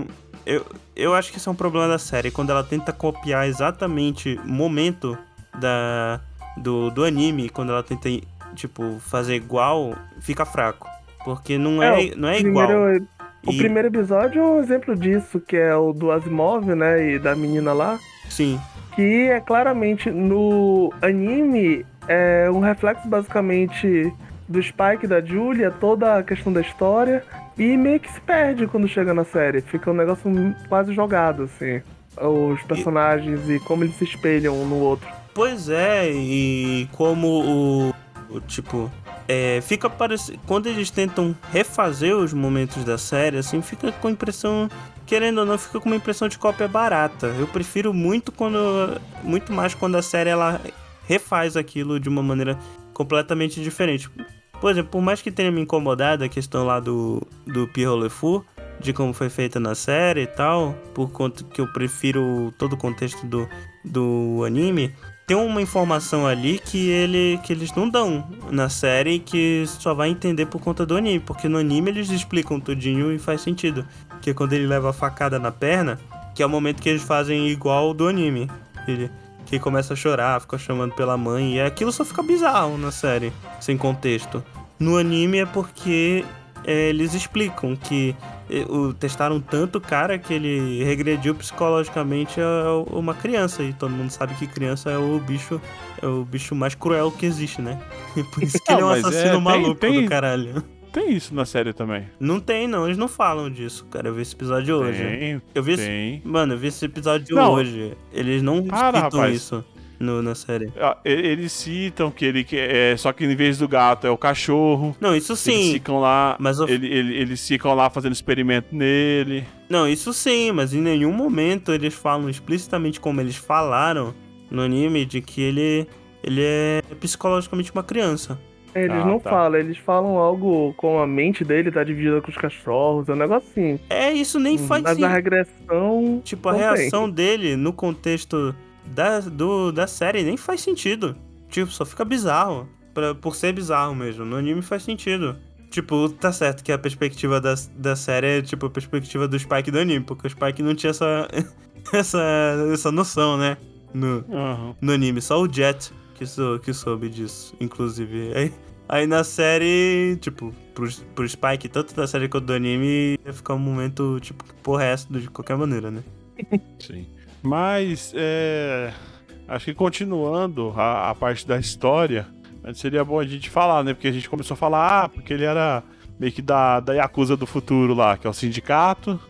Eu, eu acho que isso é um problema da série. Quando ela tenta copiar exatamente o momento da, do, do anime, quando ela tenta, tipo, fazer igual, fica fraco. Porque não é, É, não é Primeiro, igual. O E- primeiro episódio é um exemplo disso, que é o do Asimov, né? E da menina lá. Sim. Que é claramente no anime é um reflexo basicamente do Spike e da Julia, toda a questão da história. E meio que se perde quando chega na série. Fica um negócio quase jogado, assim. Os personagens e como eles se espelham um no outro. Pois é, e como o, o tipo. É, fica parecendo. Quando eles tentam refazer os momentos da série, assim, fica com a impressão. Querendo ou não, fica com uma impressão de cópia barata. Eu prefiro muito quando. Muito mais quando a série ela refaz aquilo de uma maneira completamente diferente. Por exemplo, por mais que tenha me incomodado a questão lá do, do Pierrot Le Fou, de como foi feita na série e tal, por conta que eu prefiro todo o contexto do, do anime, tem uma informação ali que, ele, que eles não dão na série que só vai entender por conta do anime, porque no anime eles explicam tudinho e faz sentido. Que é quando ele leva a facada na perna, que é o momento que eles fazem igual do anime. Ele, que começa a chorar, fica chamando pela mãe, e aquilo só fica bizarro na série, sem contexto. No anime é porque é, eles explicam que é, o, testaram tanto o cara que ele regrediu psicologicamente a, a uma criança. E todo mundo sabe que criança é o bicho é o bicho mais cruel que existe, né? Por isso que Não, ele é um mas é, assassino tem- maluco tem- do caralho. Tem isso na série também. Não tem, não. Eles não falam disso, cara. Eu vi esse episódio hoje. Tem, Eu vi esse... tem. Mano, eu vi esse episódio Não. hoje. Eles não Para, citam rapaz. isso no- na série. Ah, Eles citam que ele que- é só que em vez do gato é o cachorro. Não, isso Eles sim. ficam lá, Mas eu- ele- ele- eles ficam lá fazendo experimento nele. Não, isso sim, mas em nenhum momento eles falam explicitamente como eles falaram no anime de que ele, ele é psicologicamente uma criança. Eles Ah, não tá. falam, eles falam algo com a mente dele tá dividida com os cachorros, é um negócio assim. É, isso nem faz Mas a sentido. regressão. Tipo, a não tem. reação dele no contexto da, do, da série nem faz sentido. Tipo, só fica bizarro. Pra, por ser bizarro mesmo. No anime faz sentido. Tipo, tá certo que a perspectiva da, da série é tipo a perspectiva do Spike do anime, porque o Spike não tinha essa, essa, essa noção, né? no, Aham. no anime. Só o Jet que, sou, que soube disso, inclusive. Aí, aí na série, tipo, pro, pro Spike, tanto da série quanto do anime, ia ficar um momento, tipo, é essa de qualquer maneira, né? Sim. Mas, é. Acho que continuando a, a parte da história, seria bom a gente falar, né? Porque a gente começou a falar, ah, porque ele era meio que da, da Yakuza do futuro lá, que é o sindicato.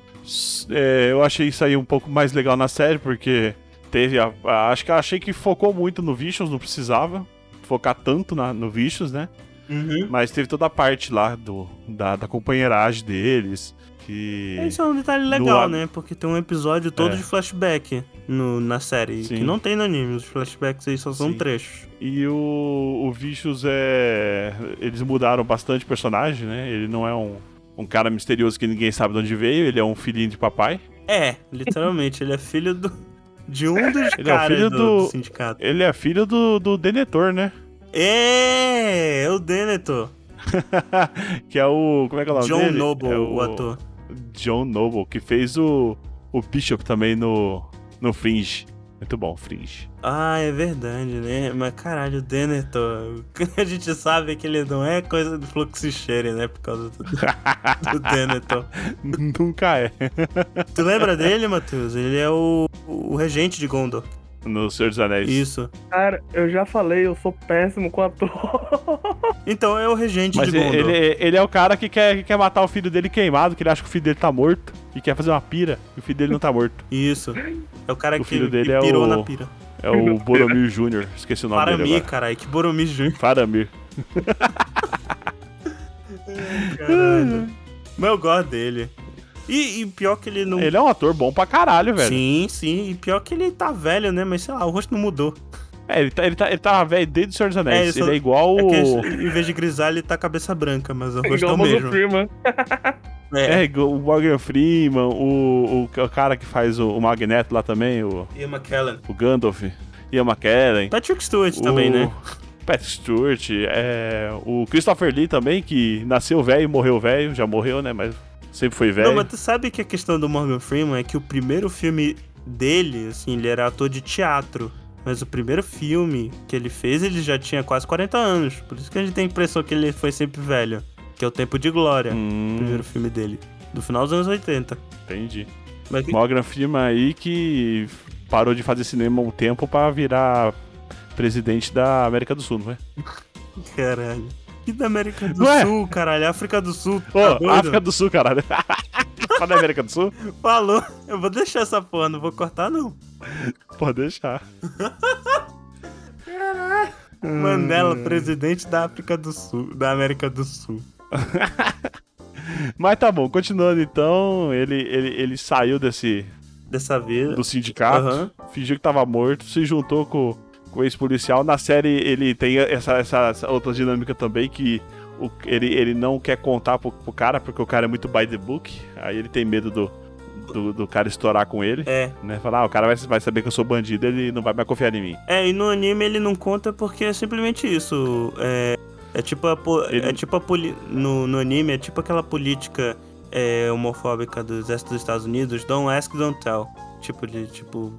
É, eu achei isso aí um pouco mais legal na série, porque teve. A, a- acho que eu achei que focou muito no Vicious, não precisava focar tanto na, no Vicious, né? Uhum. Mas teve toda a parte lá do, da, da companheiragem deles. Que. Esse é um detalhe legal, lado- né? Porque tem um episódio todo É. de flashback no, na série, Sim. que não tem no anime. Os flashbacks aí só são Sim. trechos. E o, o Vicious é. Eles mudaram bastante o personagem, né? Ele não é um, um cara misterioso que ninguém sabe de onde veio, ele é um filhinho de papai. É, literalmente, ele é filho do, de um dos Ele é o caras filho do, do- do sindicato. Ele é filho do, do Denethor, né? É, é o Denethor. que é o. Como é que é o nome John dele? Noble, É o... ator. John Noble, que fez o, o Bishop também no, no Fringe. Muito bom, Fringe. Ah, é verdade, né? Mas caralho, o Denethor. A gente sabe que ele não é coisa do Fluxicheire, né? Por causa do, do Denethor. Nunca é. Tu lembra dele, Matheus? Ele é o, o regente de Gondor. No Senhor dos Anéis. Isso. Cara, eu já falei, eu sou péssimo com ator. Então é o regente Mas de Gondor. ele, ele é o cara que quer, que quer matar o filho dele queimado, que ele acha que o filho dele tá morto. E quer fazer uma pira, e o filho dele não tá morto. Isso. É o cara O que, filho dele que é pirou o- na pira. É o Boromir Jr., esqueci o nome dele Faramir, caralho. Que Boromir Jr. Faramir. Caralho. Mas eu gosto dele. E, e pior que ele não. Ele é um ator bom pra caralho, velho. Sim, sim. E pior que ele tá velho, né? Mas sei lá, o rosto não mudou. É, ele, tá, ele, tá, ele tava velho desde o Senhor dos Anéis. É, ele, é igual É em vez de grisalho, ele tá cabeça branca, mas o rosto é Igual o mesmo. Freeman. É, É. igual o Morgan Freeman, o, o, o cara que faz o, o Magneto lá também, o, Ian McKellen. o Gandalf, Ian McKellen. Patrick Stewart também, o né? Patrick Stewart, é, o Christopher Lee também, que nasceu velho e morreu velho, já morreu, né? Mas sempre foi velho. Não, mas tu sabe que a questão do Morgan Freeman é que o primeiro filme dele, assim, ele era ator de teatro. Mas o primeiro filme que ele fez, ele já tinha quase 40 anos. Por isso que a gente tem a impressão que ele foi sempre velho. Que é o Tempo de Glória, o Hum, primeiro filme dele. Do final dos anos 80. entendi. Mas que... Morgan Freeman aí que parou de fazer cinema um tempo pra virar presidente da América do Sul, não é? Caralho. E da América do Ué? Sul, caralho. África do Sul. Ô, Tá doido? África do Sul, caralho. Só da América do Sul? Falou. Eu vou deixar essa porra, não vou cortar, não. Pode deixar. Mandela, presidente da África do Sul. Da América do Sul. Mas tá bom, continuando então, ele, ele, ele saiu desse Dessa vez. do sindicato, Aham. fingiu que tava morto, se juntou com, com o ex-policial. Na série ele tem essa, essa, essa outra dinâmica também que o, ele, ele não quer contar pro, pro cara porque o cara é muito by the book. Aí ele tem medo do, do, do cara estourar com ele. É. Né? Falar, ah, o cara vai, vai saber que eu sou bandido, ele não vai mais confiar em mim. É, e no anime ele não conta porque é simplesmente isso. É, é tipo a, Ele- é tipo a poli- no, no anime é tipo aquela política é, homofóbica do exército dos Estados Unidos, don't ask, don't tell. Tipo de tipo,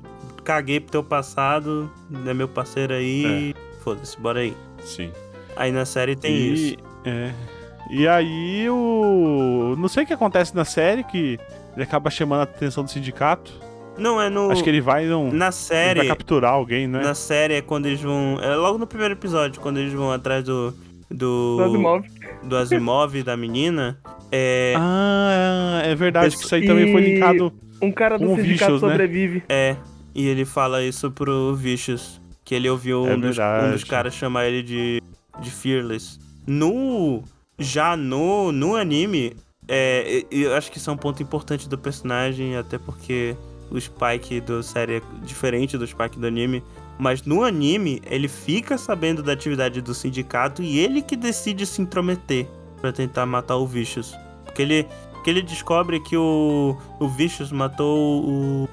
caguei pro teu passado, é meu parceiro aí, foda-se, bora aí. Sim. Aí na série tem e, isso. É. E aí o. Não sei o que acontece na série que ele acaba chamando a atenção do sindicato. Não, é no Acho que ele vai num. na Ele série. vai capturar alguém, né? Na série é quando eles vão. É logo no primeiro episódio, quando eles vão atrás do. Do, Do Asimov. do Asimov da menina. É. Ah, é verdade que isso aí também foi E- linkado. Um cara do sindicato Vicious, né? sobrevive. É, e ele fala isso pro Vicious. Que ele ouviu É um, dos, um dos caras chamar ele de, de Fearless. No. Já no, no anime, é, eu acho que isso é um ponto importante do personagem, até porque o Spike da série é diferente do Spike do anime. Mas no anime, ele fica sabendo da atividade do sindicato e ele que decide se intrometer pra tentar matar o Vicious. Porque ele, porque ele descobre que o, o Vicious matou o,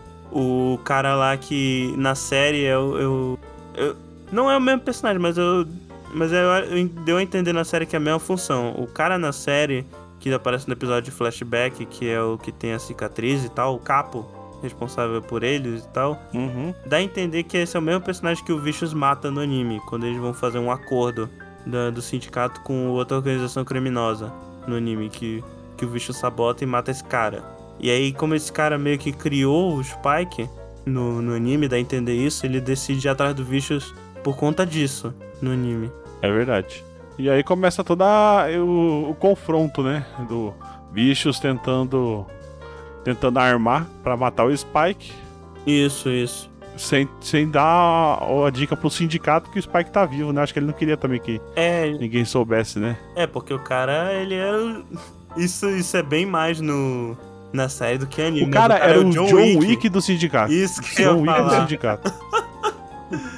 o cara lá que na série é é o- eu- não é o mesmo personagem, mas eu. Mas eu, eu, deu a entender na série que é a mesma função. O cara na série, que aparece no episódio de flashback, que é o que tem a cicatriz e tal, o capo, responsável por eles e tal, Uhum. dá a entender que esse é o mesmo personagem que o Vicious mata no anime, quando eles vão fazer um acordo da- do sindicato com outra organização criminosa no anime, que, que o Vicious sabota e mata esse cara. E aí, como esse cara meio que criou o Spike no, no anime, dá a entender isso, ele decide ir atrás do Vicious por conta disso no anime. É verdade. E aí começa toda a- o, o confronto, né? Do bichos tentando tentando armar pra matar o Spike, Isso, isso. sem, sem dar a, a dica pro sindicato que o Spike tá vivo, né? Acho que ele não queria também que É, ninguém soubesse, né? é porque o cara, ele é. Isso, isso é bem mais no. Na série do que anime. O mas cara era é o John, Wick. do sindicato. Isso que John Wick do sindicato.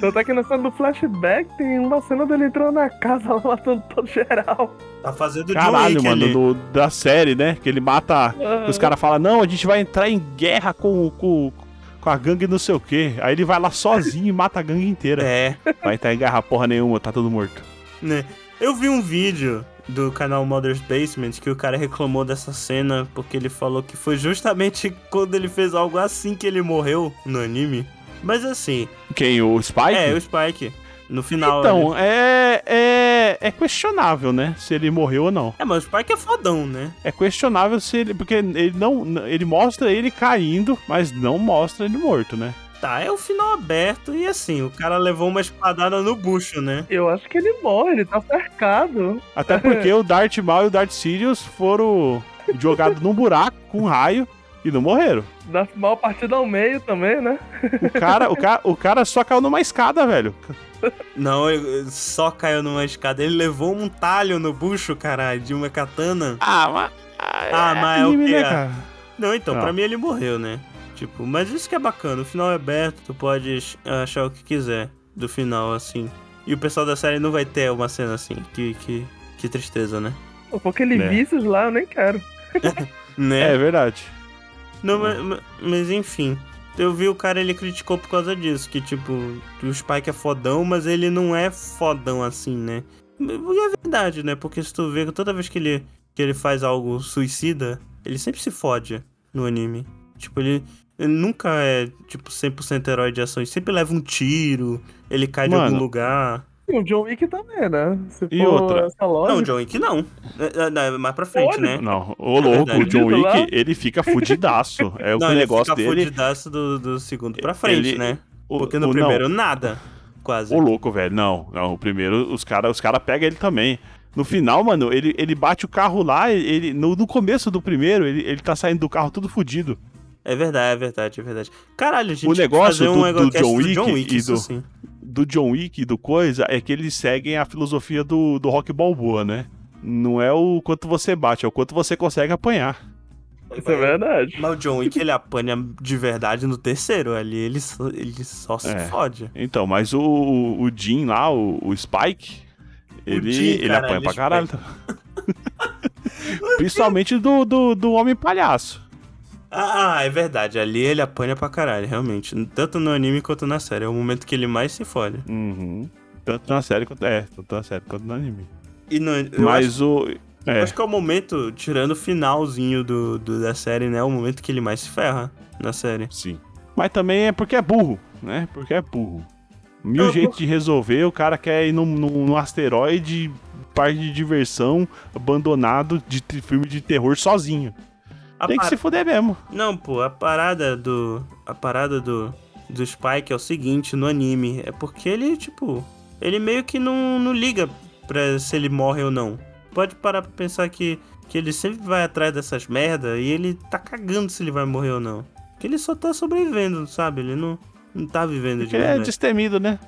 Tanto é que na cena do flashback tem uma cena dele entrando na casa lá matando todo geral. Tá fazendo John Caralho, Wick mano, do- da série, né? Que ele mata. Ah, Os caras falam, não, a gente vai entrar em guerra com, com, com a gangue não sei o quê. Aí ele vai lá sozinho e mata a gangue inteira. É, Vai entrar em guerra porra nenhuma, tá todo morto. né? Eu vi um vídeo do canal Mother's Basement que o cara reclamou dessa cena porque ele falou que foi justamente quando ele fez algo assim que ele morreu no anime. Mas assim, Quem? O Spike? é, o Spike. No final. Então, é, é, é questionável, né? Se ele morreu ou não. É, mas o Spike é fodão, né? É questionável se ele. Porque ele não. Ele mostra ele caindo, mas não mostra ele morto, né? Tá, é o final aberto e assim, o cara levou uma espadada no bucho, né? Eu acho que ele morre, ele tá cercado. Até porque o Darth Maul e o Darth Sirius foram jogados num buraco com um raio e não morreram. Dá mal partida ao meio também, né? O cara, o cara, o cara só caiu numa escada, velho. Não, só caiu numa escada. Ele levou um talho no bucho, caralho, de uma katana. Ah, mas. Ah, mas é o que né, é. cara? Não, então, Não. pra mim ele morreu, né? Tipo, mas isso que é bacana. O final é aberto, tu pode achar o que quiser do final, assim. E o pessoal da série não vai ter uma cena assim. Que, que, que tristeza, né? Pô, aquele Né. vícios lá, eu nem quero. Né? É verdade. Não, mas, mas- enfim. Eu vi o cara, ele criticou por causa disso. Que, tipo, o Spike é fodão, mas ele não é fodão assim, né? E é verdade, né? Porque se tu vê que toda vez que ele, que ele faz algo suicida, ele sempre se fode no anime. Tipo, ele, ele nunca é, tipo, 100% herói de ação. Ele sempre leva um tiro, ele cai de Mano. algum lugar. E o John Wick também, né? Se E outra? essa lógica. Não, o John Wick não. É, é, é mais pra frente, Olha, né? Não, ô louco, verdade. o John. Wick, ele fica fudidaço. É o Não, ele negócio fica dele. fudidaço do, do segundo pra frente, Ele- né? o- Porque no o- não, primeiro, nada. Quase. Ô louco, velho. Não, não. O primeiro, os caras os cara pegam ele também. No final, mano, ele, ele bate o carro lá, ele, no, no começo do primeiro, ele, ele tá saindo do carro tudo fudido. É verdade, é verdade, é verdade. Caralho, a gente O negócio fazer um do- do Egocast John Wick e isso do- sim. Do John Wick e do coisa, é que eles seguem a filosofia do, do Rock Balboa, né? Não é o quanto você bate, é o quanto você consegue apanhar. Isso é verdade. Mas o John Wick, ele apanha de verdade no terceiro. Ali ele só, ele só se É. fode. Então, mas o, o, o Jim lá, o, o Spike, ele, Jim, ele caralho, apanha pra Spike. caralho. Principalmente do, do, do Homem Palhaço. Ah, é verdade. Ali ele apanha pra caralho, realmente. Tanto no anime quanto na série. É o momento que ele mais se fode. Uhum. Tanto na série quanto. É, tanto na série quanto no anime. E no, Mas acho, o. É, acho que é o momento, tirando o finalzinho do, do- da série, né? É o momento que ele mais se ferra na série. sim. Mas também é porque é burro, né? Porque é burro. Mil Eu- jeitos de resolver, o cara quer ir num, num, num asteroide, parque de diversão, abandonado de filme de terror sozinho. A Tem que par- se fuder mesmo. Não, pô, a parada do. A parada do. Do Spike é o seguinte no anime. É porque ele, tipo. Ele meio que não, não liga pra se ele morre ou não. Pode parar pra pensar que, que ele sempre vai atrás dessas merda e ele tá cagando se ele vai morrer ou não. Porque ele só tá sobrevivendo, sabe? Ele não, não tá vivendo de ele é destemido, né?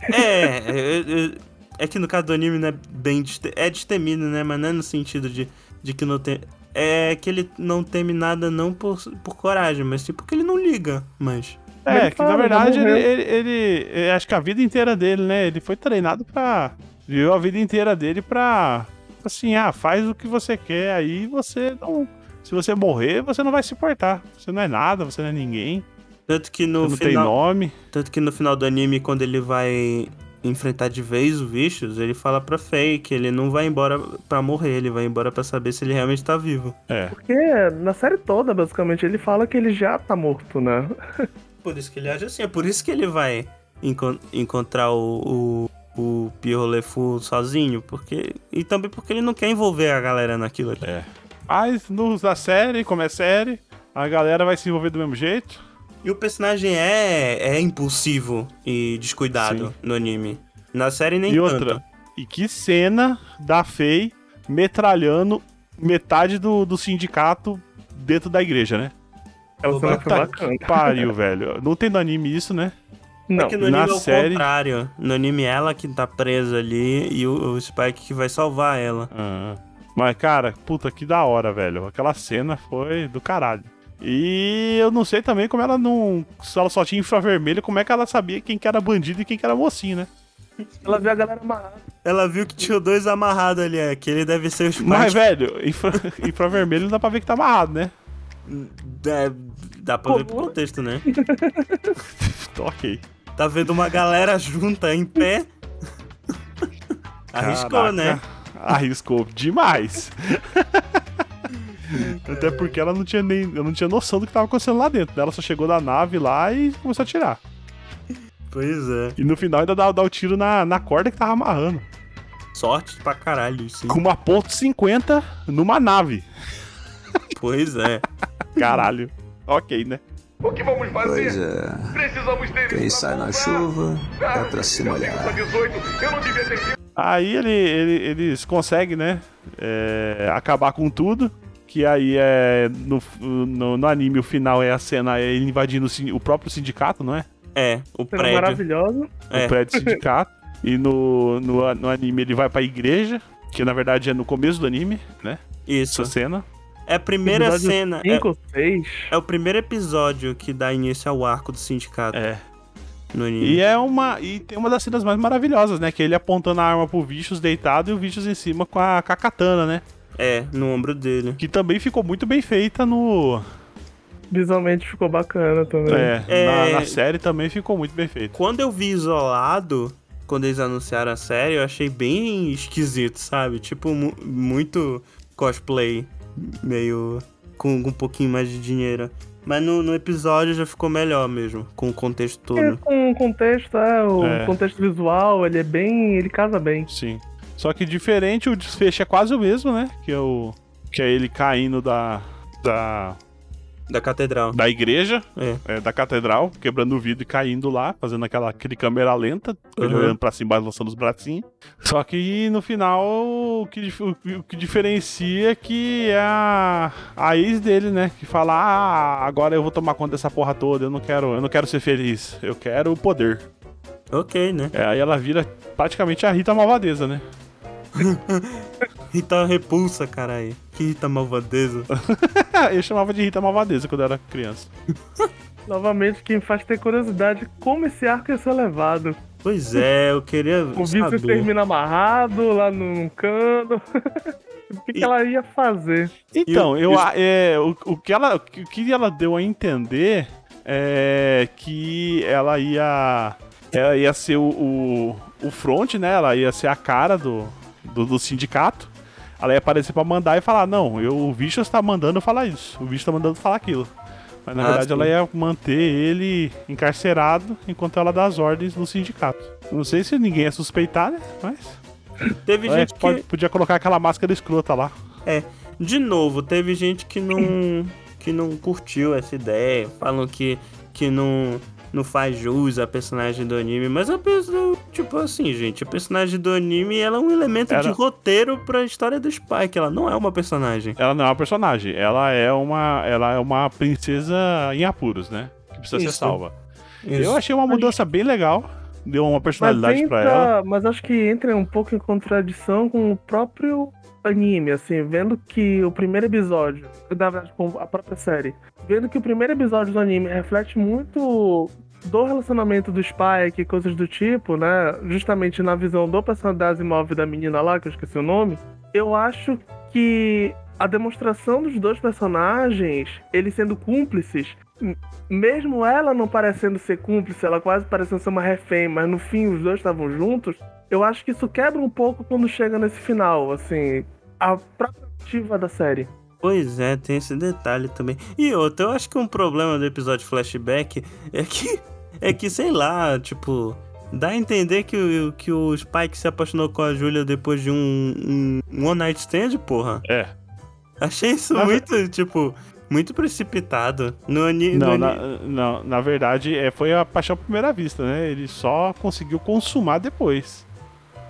É, é, é, é que no caso do anime não é bem deste- é destemido, né? Mas não é no sentido de, de que não tem. É que ele não teme nada não por, por coragem, mas sim porque ele não liga. Mas. Ele É, que fala, na verdade ele, ele, ele- eu Acho que a vida inteira dele, né? Ele foi treinado pra. Viveu a vida inteira dele pra. Assim, ah, faz o que você quer, aí você não. Se você morrer, você não vai se importar. Você não é nada, você não é ninguém. Tanto que Você no não tem final. nome. Tanto que no final do anime, quando ele vai enfrentar de vez o Vicious, ele fala pra Faye que ele não vai embora pra morrer, ele vai embora pra saber se ele realmente tá vivo. É. Porque na série toda, basicamente, ele fala que ele já tá morto, né? Por isso que ele age assim, é por isso que ele vai encon- encontrar o, o, o Pierrot Le Fou sozinho, porque. E também porque ele não quer envolver a galera naquilo ali. É. Mas no, na série, como é série, a galera vai se envolver do mesmo jeito. E o personagem é, é impulsivo e descuidado Sim. no anime. Na série nem e tanto. outra, e que cena da Fei metralhando metade do, do sindicato dentro da igreja, né? Ela foi Puta bacana. que pariu, velho. Não tem no anime isso, né? Não, É que no na anime é o série- contrário. No anime ela que tá presa ali e o, o Spike que vai salvar ela. Ah, mas, cara, puta que da hora, velho. Aquela cena foi do caralho. E eu não sei também como ela não. Se ela só tinha infravermelho, como é que ela sabia quem que era bandido e quem que era mocinho, né? ela viu a galera amarrada. Ela viu que tinha dois amarrados ali, é, que ele deve ser o Spike. Mas, velho, infra, infravermelho não dá pra ver que tá amarrado, né? É, dá pra ver pro contexto, né? ok. Tá vendo uma galera junta em pé. Arriscou, Caraca, né? Arriscou demais. Até porque ela não tinha nem. Eu não tinha noção do que tava acontecendo lá dentro. Ela só chegou da nave lá e começou a tirar. Pois é. E no final ainda dá, dá o tiro na, na corda que tava amarrando. Sorte pra caralho, sim. Com uma ponto .50 numa nave. Pois é. Caralho. ok, né? O que vamos fazer? Pois é. Precisamos ter Quem sai na chuva Ah, é pra se molhar. só 18, eu não devia ter. Aí ele, ele- eles conseguem, né? é, acabar com tudo. Que aí é. No, no, no anime, o final é a cena é ele invadindo o o próprio sindicato, não é? É, o Cena prédio. maravilhosa. É. O prédio do sindicato. e no, no, no anime ele vai pra igreja. Que na verdade é no começo do anime, né? Isso. Essa cena. É a primeira Episódio cena. É, 5 ou 6. é o primeiro episódio que dá início ao arco do sindicato É. no anime. E é uma. E tem uma das cenas mais maravilhosas, né? Que é ele apontando a arma pro Vicious deitado e o Vicious em cima com a, com a katana, né? É, no ombro dele. Que também ficou muito bem feita no. Visualmente ficou bacana também. É, É. Na, na série também ficou muito bem feito. Quando eu vi isolado, quando eles anunciaram a série, eu achei bem esquisito, sabe? Tipo, mu- muito cosplay, meio. Com, com um pouquinho mais de dinheiro. Mas no, no episódio já ficou melhor mesmo, com o contexto É, todo. com o contexto, é, o É. contexto visual, ele é bem. ele casa bem. Sim. Só que diferente, o desfecho é quase o mesmo, né? Que é o. Que é ele caindo da. Da, Da catedral. da igreja, É. é, da catedral, quebrando o vidro e caindo lá, fazendo aquela aquele câmera lenta, ele Uhum. olhando pra cima, balançando os bracinhos. Só que no final, o que, o o que diferencia é que é a, a ex dele, né? Que fala: Ah, agora eu vou tomar conta dessa porra toda, eu não quero, eu não quero ser feliz, eu quero o poder. Ok, né? É, aí ela vira praticamente a Rita Malvadeza, né? Rita repulsa, caralho. Que Rita malvadeza. eu chamava de Rita Malvadeza quando eu era criança. Novamente, quem faz ter curiosidade como esse arco ia ser levado. Pois é, eu queria O saber. termina amarrado lá num cano. o que, que E- ela ia fazer? Então, eu, o- a- é, o, o que ela, o que ela deu a entender é que ela ia, ela ia ser o, o, o front, né? Ela ia ser a cara do, do, do sindicato. Ela ia aparecer pra mandar e falar: Não, eu, o Vicious tá mandando falar isso, o Vicious tá mandando falar aquilo. Mas na Ah, verdade sim. ela ia manter ele encarcerado enquanto ela dá as ordens no sindicato. Não sei se ninguém ia suspeitar, né? Mas. Teve ela gente pode- que. podia colocar aquela máscara escrota lá. De novo, teve gente que não. que não curtiu essa ideia. Falam que, que não. Não faz jus a personagem do anime, mas a pessoa, tipo assim, gente, a personagem do anime ela é um elemento Era- de roteiro pra história do Spike, ela não é uma personagem. Ela não é uma personagem, ela é uma, ela é uma princesa em apuros, né? Que precisa ser Isso. salva. Isso. Eu achei uma mudança bem legal, deu uma personalidade mas, pra ela. mas acho que entra um pouco em contradição com o próprio anime, assim, vendo que o primeiro episódio, na verdade, com a própria série, vendo que o primeiro episódio do anime reflete muito do relacionamento do Spike e coisas do tipo, né? Justamente na visão do personagem da da menina lá, que eu esqueci o nome, eu acho que a demonstração dos dois personagens, eles sendo cúmplices, mesmo ela não parecendo ser cúmplice, ela quase parecendo ser uma refém, mas no fim os dois estavam juntos, eu acho que isso quebra um pouco quando chega nesse final, assim, a própria narrativa da série. Pois é, tem esse detalhe também. E outro, eu acho que um problema do episódio flashback é que, é que sei lá, tipo, dá a entender que, o- que o Spike se apaixonou com a Julia depois de um, um one night stand, porra. É. Achei isso Na ver- muito, tipo, muito precipitado. No ani, Não, no na, não, na verdade, é, foi a paixão à primeira vista, né? Ele só conseguiu consumar depois.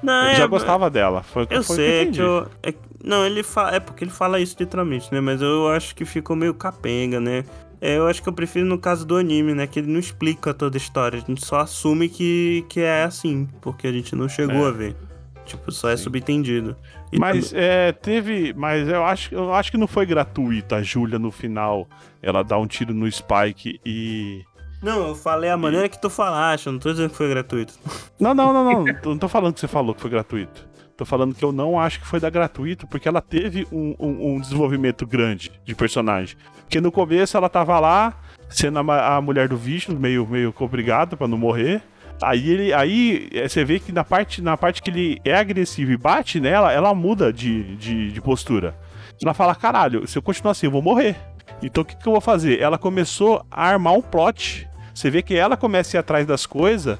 Não, Ele é, já gostava dela. Foi, Eu foi o sei, é que eu. é- não, ele fala. É porque ele fala isso literalmente, né? Mas eu acho que ficou meio capenga, né? É, eu acho que eu prefiro no caso do anime, né? Que ele não explica toda a história. A gente só assume que, que é assim. Porque a gente não chegou É. a ver. Tipo, só é Sim. subentendido. E Mas é, teve. Mas eu acho, eu acho que não foi gratuito a Júlia no final. Ela dá um tiro no Spike e. Não, eu falei a maneira que tu falaste, eu não tô dizendo que foi gratuito. Não, não, não, não. não tô falando que você falou que foi gratuito. Tô falando que eu não acho que foi da gratuito, porque ela teve um, um- um desenvolvimento grande de personagem. Porque no começo ela tava lá, sendo a, a mulher do bicho, meio, meio obrigada pra não morrer. Aí ele. Aí é, você vê que na parte, na parte que ele é agressivo e bate nela, ela muda de, de, de postura. Ela fala, caralho, se eu continuar assim, eu vou morrer. Então o que, que eu vou fazer? Ela começou a armar um plot. Você vê que ela começa a ir atrás das coisas.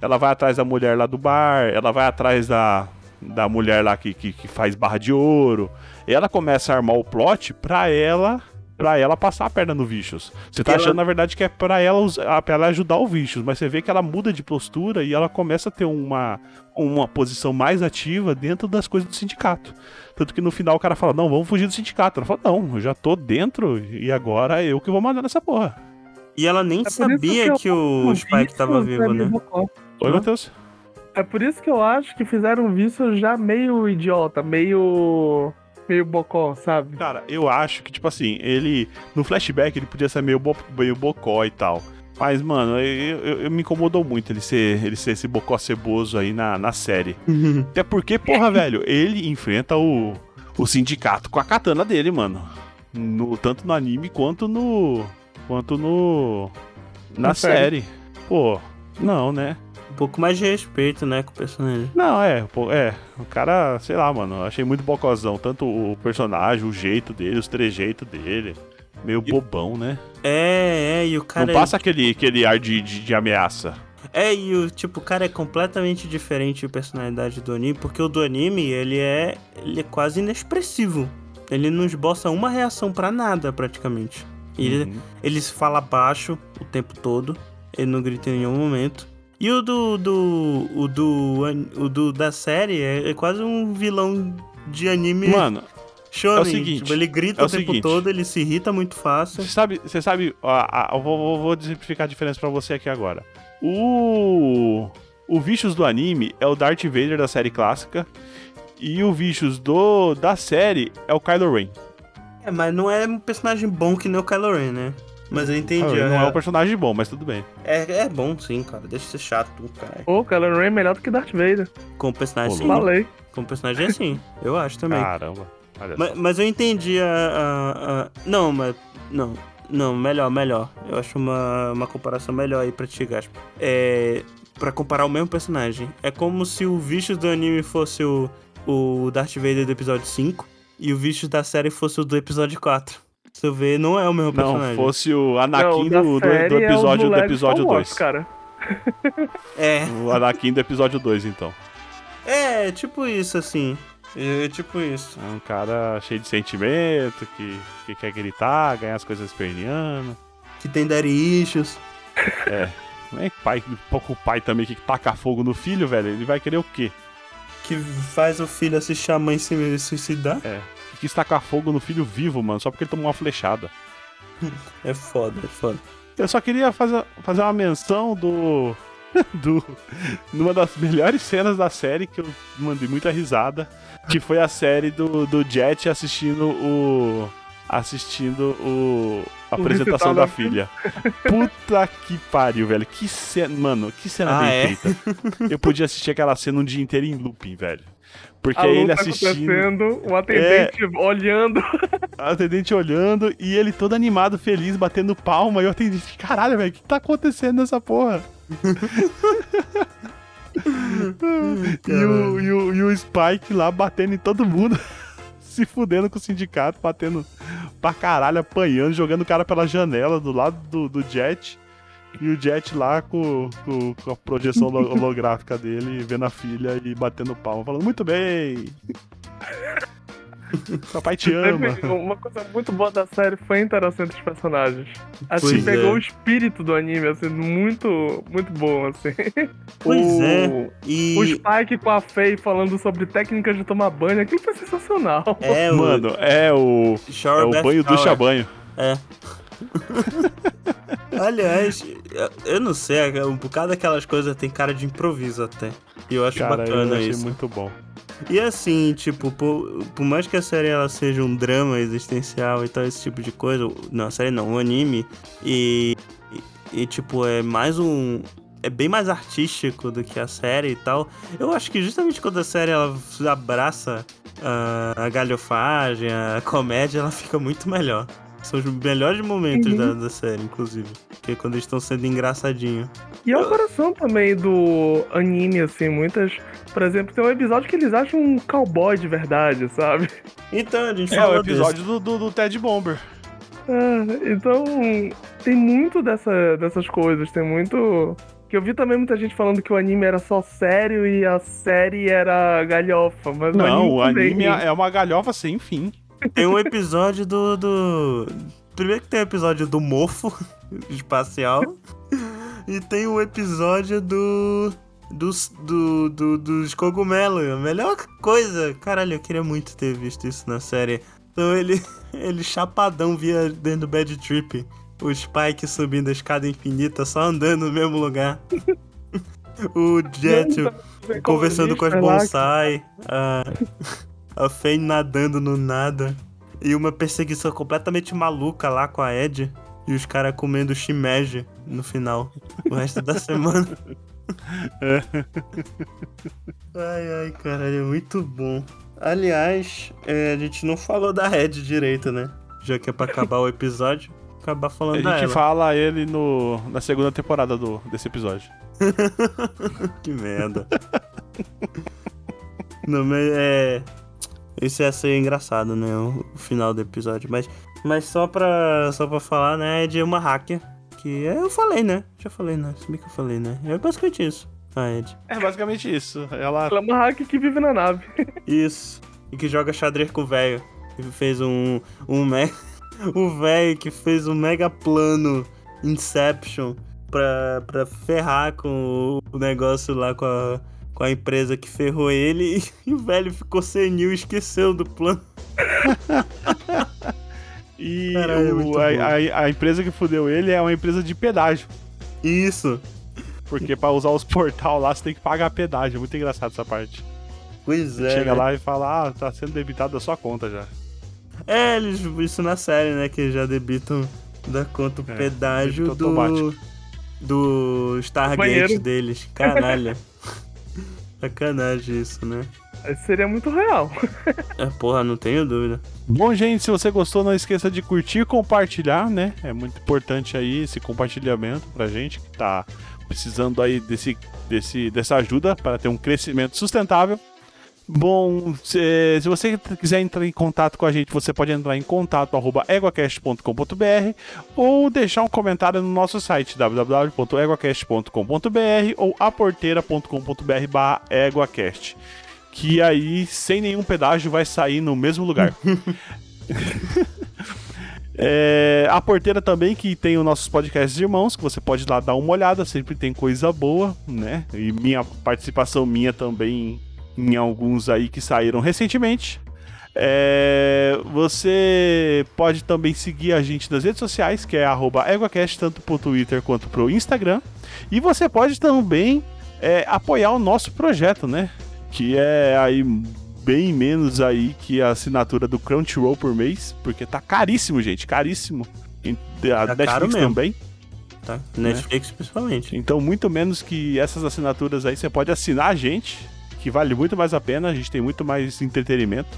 Ela vai atrás da mulher lá do bar, ela vai atrás da, da mulher lá que, que, que faz barra de ouro. Ela começa a armar o plot pra ela pra ela passar a perna no Vicious. Você tá Ela- achando, na verdade, que é pra ela, usar, pra ela ajudar o Vicious, mas você vê que ela muda de postura e ela começa a ter uma, uma posição mais ativa dentro das coisas do sindicato. Tanto que no final o cara fala, não, vamos fugir do sindicato. Ela fala, não, eu já tô dentro e agora é eu que vou mandar nessa porra. E ela nem É sabia eu que, o Spike tava é vivo, meio né? Oi? Matheus? É por isso que eu acho que fizeram um vício já meio idiota, meio. Meio bocó, sabe? Cara, eu acho que, tipo assim, ele. No flashback ele podia ser meio, bo, meio bocó e tal. Mas, mano, eu, eu- eu- me incomodou muito ele ser, ele ser esse bocó ceboso aí na, na série. Até porque, porra, velho, ele enfrenta o, o sindicato com a katana dele, mano. No, tanto no anime quanto no. quanto no. na Na série. série. Pô, não, né? Um pouco mais de respeito, né, com o personagem. Não, é, é. O cara, sei lá, mano, achei muito bocozão. Tanto o personagem, o jeito dele, os trejeitos dele. Meio bobão, né? É, é, e o cara. Não passa aquele, aquele ar de, de, de ameaça. É, e o tipo, o cara é completamente diferente de personalidade do anime, porque o do anime, ele é. ele é quase inexpressivo. Ele não esboça uma reação pra nada, praticamente. E Ele, Uhum. ele se fala baixo o tempo todo, ele não grita em nenhum momento. E o do. do o do. o do da série é, é quase um vilão de anime Mano, shonen. é o seguinte, tipo, ele grita é o o tempo seguinte. todo, ele se irrita muito fácil. você sabe, você sabe, ó, eu vou, vou, vou exemplificar a diferença pra você aqui agora. O. O Vicious do anime é o Darth Vader da série clássica. E o Vicious do, da série é o Kylo Ren. É, mas não é um personagem bom que nem o Kylo Ren, né? Mas eu entendi. Kylo Ren não é, é um personagem bom, mas tudo bem. é, é bom sim, cara. Deixa de ser chato, cara. Pô, Kylo Ren é melhor do que Darth Vader. Com personagem Ô, sim. Falei. Com personagem é sim. Eu acho também. Caramba. Mas, mas eu entendi a, a- a- Não, mas. Não. Não, melhor, melhor. Eu acho uma, uma comparação melhor aí pra ti, Gaspar. É. Pra comparar o mesmo personagem. É como se o Vicious do anime fosse o, o Darth Vader do episódio 5 e o Vicious da série fosse o do episódio 4. Se eu ver, não é o mesmo Não, personagem. fosse o Anakin Não, do, do, série do é episódio, do moleque episódio Star Wars, 2. cara. É. O Anakin do episódio 2, então. É, tipo isso, assim. É tipo isso. É um cara cheio de sentimento, que, que quer gritar, ganhar as coisas esperneando. Que tem daddy issues. Não é pai, pouco pai também que taca fogo no filho, velho. Ele vai querer o quê? Que faz o filho assistir a mãe se suicidar. Que quis tacar fogo no filho vivo, mano, só porque ele tomou uma flechada. É foda, é foda. Eu só queria fazer, fazer uma menção do. do. numa das melhores cenas da série que eu mandei muita risada. Que foi a série do, do Jet assistindo o. assistindo o apresentação da filha. Puta que pariu, velho. Que cena, mano, que cena Ah, bem é? feita. Eu podia assistir aquela cena um dia inteiro em looping, velho. Porque é ele assistindo, o atendente olhando. a atendente olhando e ele todo animado, feliz, batendo palma. E o atendente, caralho, velho, o que tá acontecendo nessa porra? e, o, e, o, e o Spike lá batendo em todo mundo. Se fudendo com o sindicato, batendo pra caralho, apanhando, jogando o cara pela janela do lado do, do Jet. E o Jet lá com, com, com a projeção holo- holográfica dele, vendo a filha e batendo palma, falando, muito bem! Papai te ama. Uma coisa muito boa da série foi a interação entre os personagens. Acho Pois que pegou é. o espírito do anime, assim, muito, muito bom, assim. Pois o, é. E. O Spike com a Faye falando sobre técnicas de tomar banho, aquilo foi sensacional. É, o Mano, é o, é Shower o Bath banho Shower. ducha-banho. É. Aliás, eu- eu não sei, um bocado daquelas coisas tem cara de improviso até. E eu acho Cara, eu bacana achei isso. muito bom. E assim, tipo, por, por mais que a série ela seja um drama existencial e tal, esse tipo de coisa, não, a série não, um anime, e, e, e, tipo, é mais um. É bem mais artístico do que a série e tal. Eu acho que justamente quando a série ela abraça a, a galhofagem, a comédia, ela fica muito melhor. São os melhores momentos Uhum. da, da série, inclusive. Que é quando eles estão sendo engraçadinhos. E é o coração também do anime, assim, muitas. Por exemplo, tem um episódio que eles acham um cowboy de verdade, sabe? Então, a gente É falou o episódio do, do, do Ted Bomber. É, então, tem muito dessa, dessas coisas, tem muito. Que eu vi também muita gente falando que o anime era só sério e a série era galhofa, mas Não, o o anime, anime também. é uma galhofa sem fim. Tem um episódio do, do. Primeiro que tem o episódio do mofo espacial. e tem o episódio do. Dos, do, do, dos cogumelos. A melhor coisa. Caralho, eu queria muito ter visto isso na série. Então ele. Ele chapadão via dentro do Bad Trip. O Spike subindo a escada infinita, só andando no mesmo lugar. o Jet conversando com as bonsai, a, a Faye nadando no nada, e uma perseguição completamente maluca lá com a Ed, e os caras comendo shimeji no final, o resto da semana. ai, ai, caralho, é muito bom. Aliás, é, a gente não falou da Ed direito, né? Já que é pra acabar o episódio, acabar A falando gente dela. fala ele no, na segunda temporada do, desse episódio. Que merda. Não, mas é. Isso ia ser engraçado, né? O, o final do episódio. Mas, mas só, pra, só pra falar, né? É de uma hacker. Que é, eu falei, né? Já falei, né? Se bem que eu falei, né? É basicamente isso. A Ed. É basicamente isso. Ela. Ela é uma hack que vive na nave. Isso. E que joga xadrez com o velho. Que fez um. um me... O velho que fez um mega plano Inception pra, pra ferrar com o negócio lá com a, com a empresa que ferrou ele. E o velho ficou senil e esqueceu do plano. E Caralho, é a, a- a empresa que fudeu ele é uma empresa de pedágio. Isso. Porque pra usar os portal lá você tem que pagar pedágio. É muito engraçado essa parte. Pois é. Chega né? lá e fala, ah, tá sendo debitado da sua conta já. É, eles, isso na série, né? Que já debitam da conta o É, pedágio do. automático. Do Stargate deles. Caralho. Sacanagem isso, né? Isso seria muito real. É, porra, não tenho dúvida. Bom, gente, se você gostou, não esqueça de curtir e compartilhar, né? É muito importante aí esse compartilhamento pra gente que tá precisando aí desse, desse, dessa ajuda para ter um crescimento sustentável. Bom, se, se você quiser entrar em contato com a gente, você pode entrar em contato arroba eguacast.com.br ou deixar um comentário no nosso site www.eguacast.com.br ou aporteira.com.br barra eguacast que aí, sem nenhum pedágio, vai sair no mesmo lugar. É, a porteira também, que tem os nossos podcasts irmãos, que você pode lá dar uma olhada, sempre tem coisa boa, né? E minha participação minha também em alguns aí que saíram recentemente. É, você pode também seguir a gente nas redes sociais, que é arroba EguaCast, tanto pro Twitter quanto pro Instagram. E você pode também é, apoiar o nosso projeto, né? Que é aí bem menos aí que a assinatura do Crunchyroll por mês, porque tá caríssimo, gente, caríssimo. A Tá Netflix também. Tá? Netflix principalmente. Então, muito menos que essas assinaturas aí, você pode assinar a gente, que vale muito mais a pena, a gente tem muito mais entretenimento.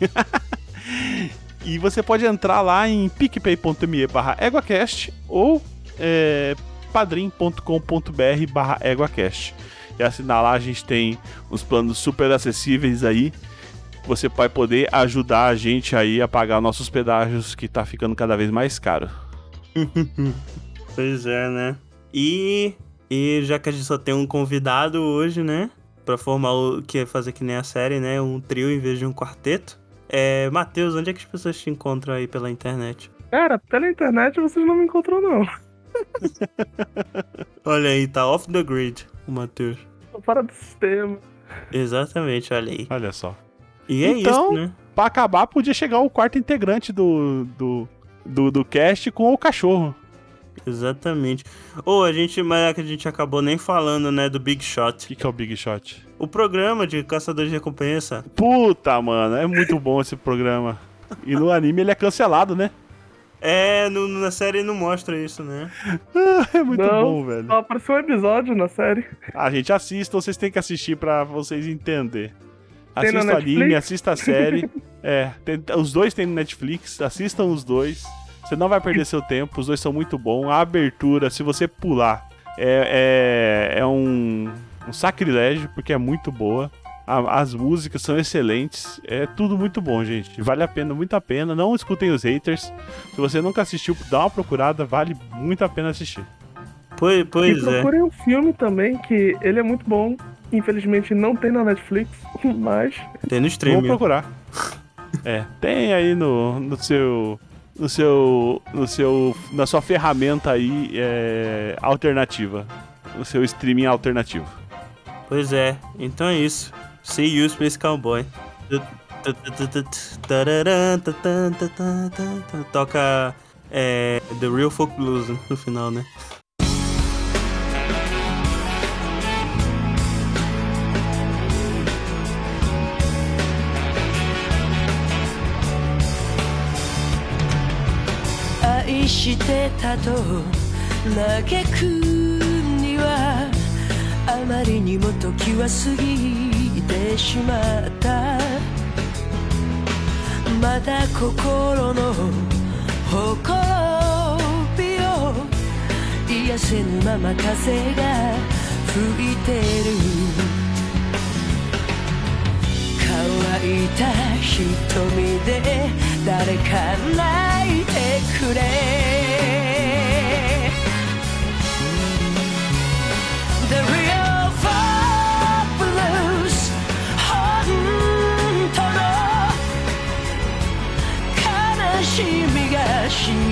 e você pode entrar lá em picpay.me barra EguaCast ou é, padrim.com.br barra EguaCast. E assinar lá a gente tem uns planos super acessíveis aí. Você vai poder ajudar a gente aí a pagar nossos pedágios que tá ficando cada vez mais caro. Pois é, né? E, e já que a gente só tem um convidado hoje, né? Pra formar o que é fazer que nem a série, né? Um trio em vez de um quarteto. É, Matheus, onde é que as pessoas te encontram aí pela internet? Cara, pela internet vocês não me encontram, não. Olha aí, tá off the grid, o Matheus. Tô fora do sistema. Exatamente, olha aí. Olha só. E é Então- isso, né? Pra acabar, podia chegar o quarto integrante do, do, do, do cast com o cachorro. Exatamente. Ou a gente, mas é que a gente acabou nem falando, né, do Big O Shot. que, que é o Big Shot? O programa de caçador de recompensa. Puta, mano, é muito bom esse programa. E no anime ele é cancelado, né? É, no- na série não mostra isso, né? É muito Não. bom, velho. Só apareceu um episódio na série. A gente assista, vocês têm que assistir pra vocês. Tem na Assista o anime, assista a série. é, tem- os dois tem no Netflix, assistam os dois. Você não vai perder seu tempo, os dois são muito bons. A abertura, se você pular, é, é, é um, um sacrilégio, porque é muito boa. A- as músicas são excelentes. É tudo muito bom, gente. Vale a pena, muito a pena. Não escutem os haters. Se você nunca assistiu, dá uma procurada, vale muito a pena assistir. Pois, E pois é. procurem um filme também, que ele é muito bom. Infelizmente não tem na Netflix, mas Tem no Vou stream. procurar. É, tem aí no, no seu. No seu. No seu. Na sua ferramenta aí é, alternativa. No seu streaming alternativo. Pois é. Então é isso. See you, Space Cowboy. Toca é, The Real Folk Blues no final, né?「してたと嘆くにはあまりにも時は過ぎてしまった」「まだ心のほころびを癒せぬまま風が吹いてる」乾いた瞳で誰か泣いくれ The real folk blues 本当の悲しみが知り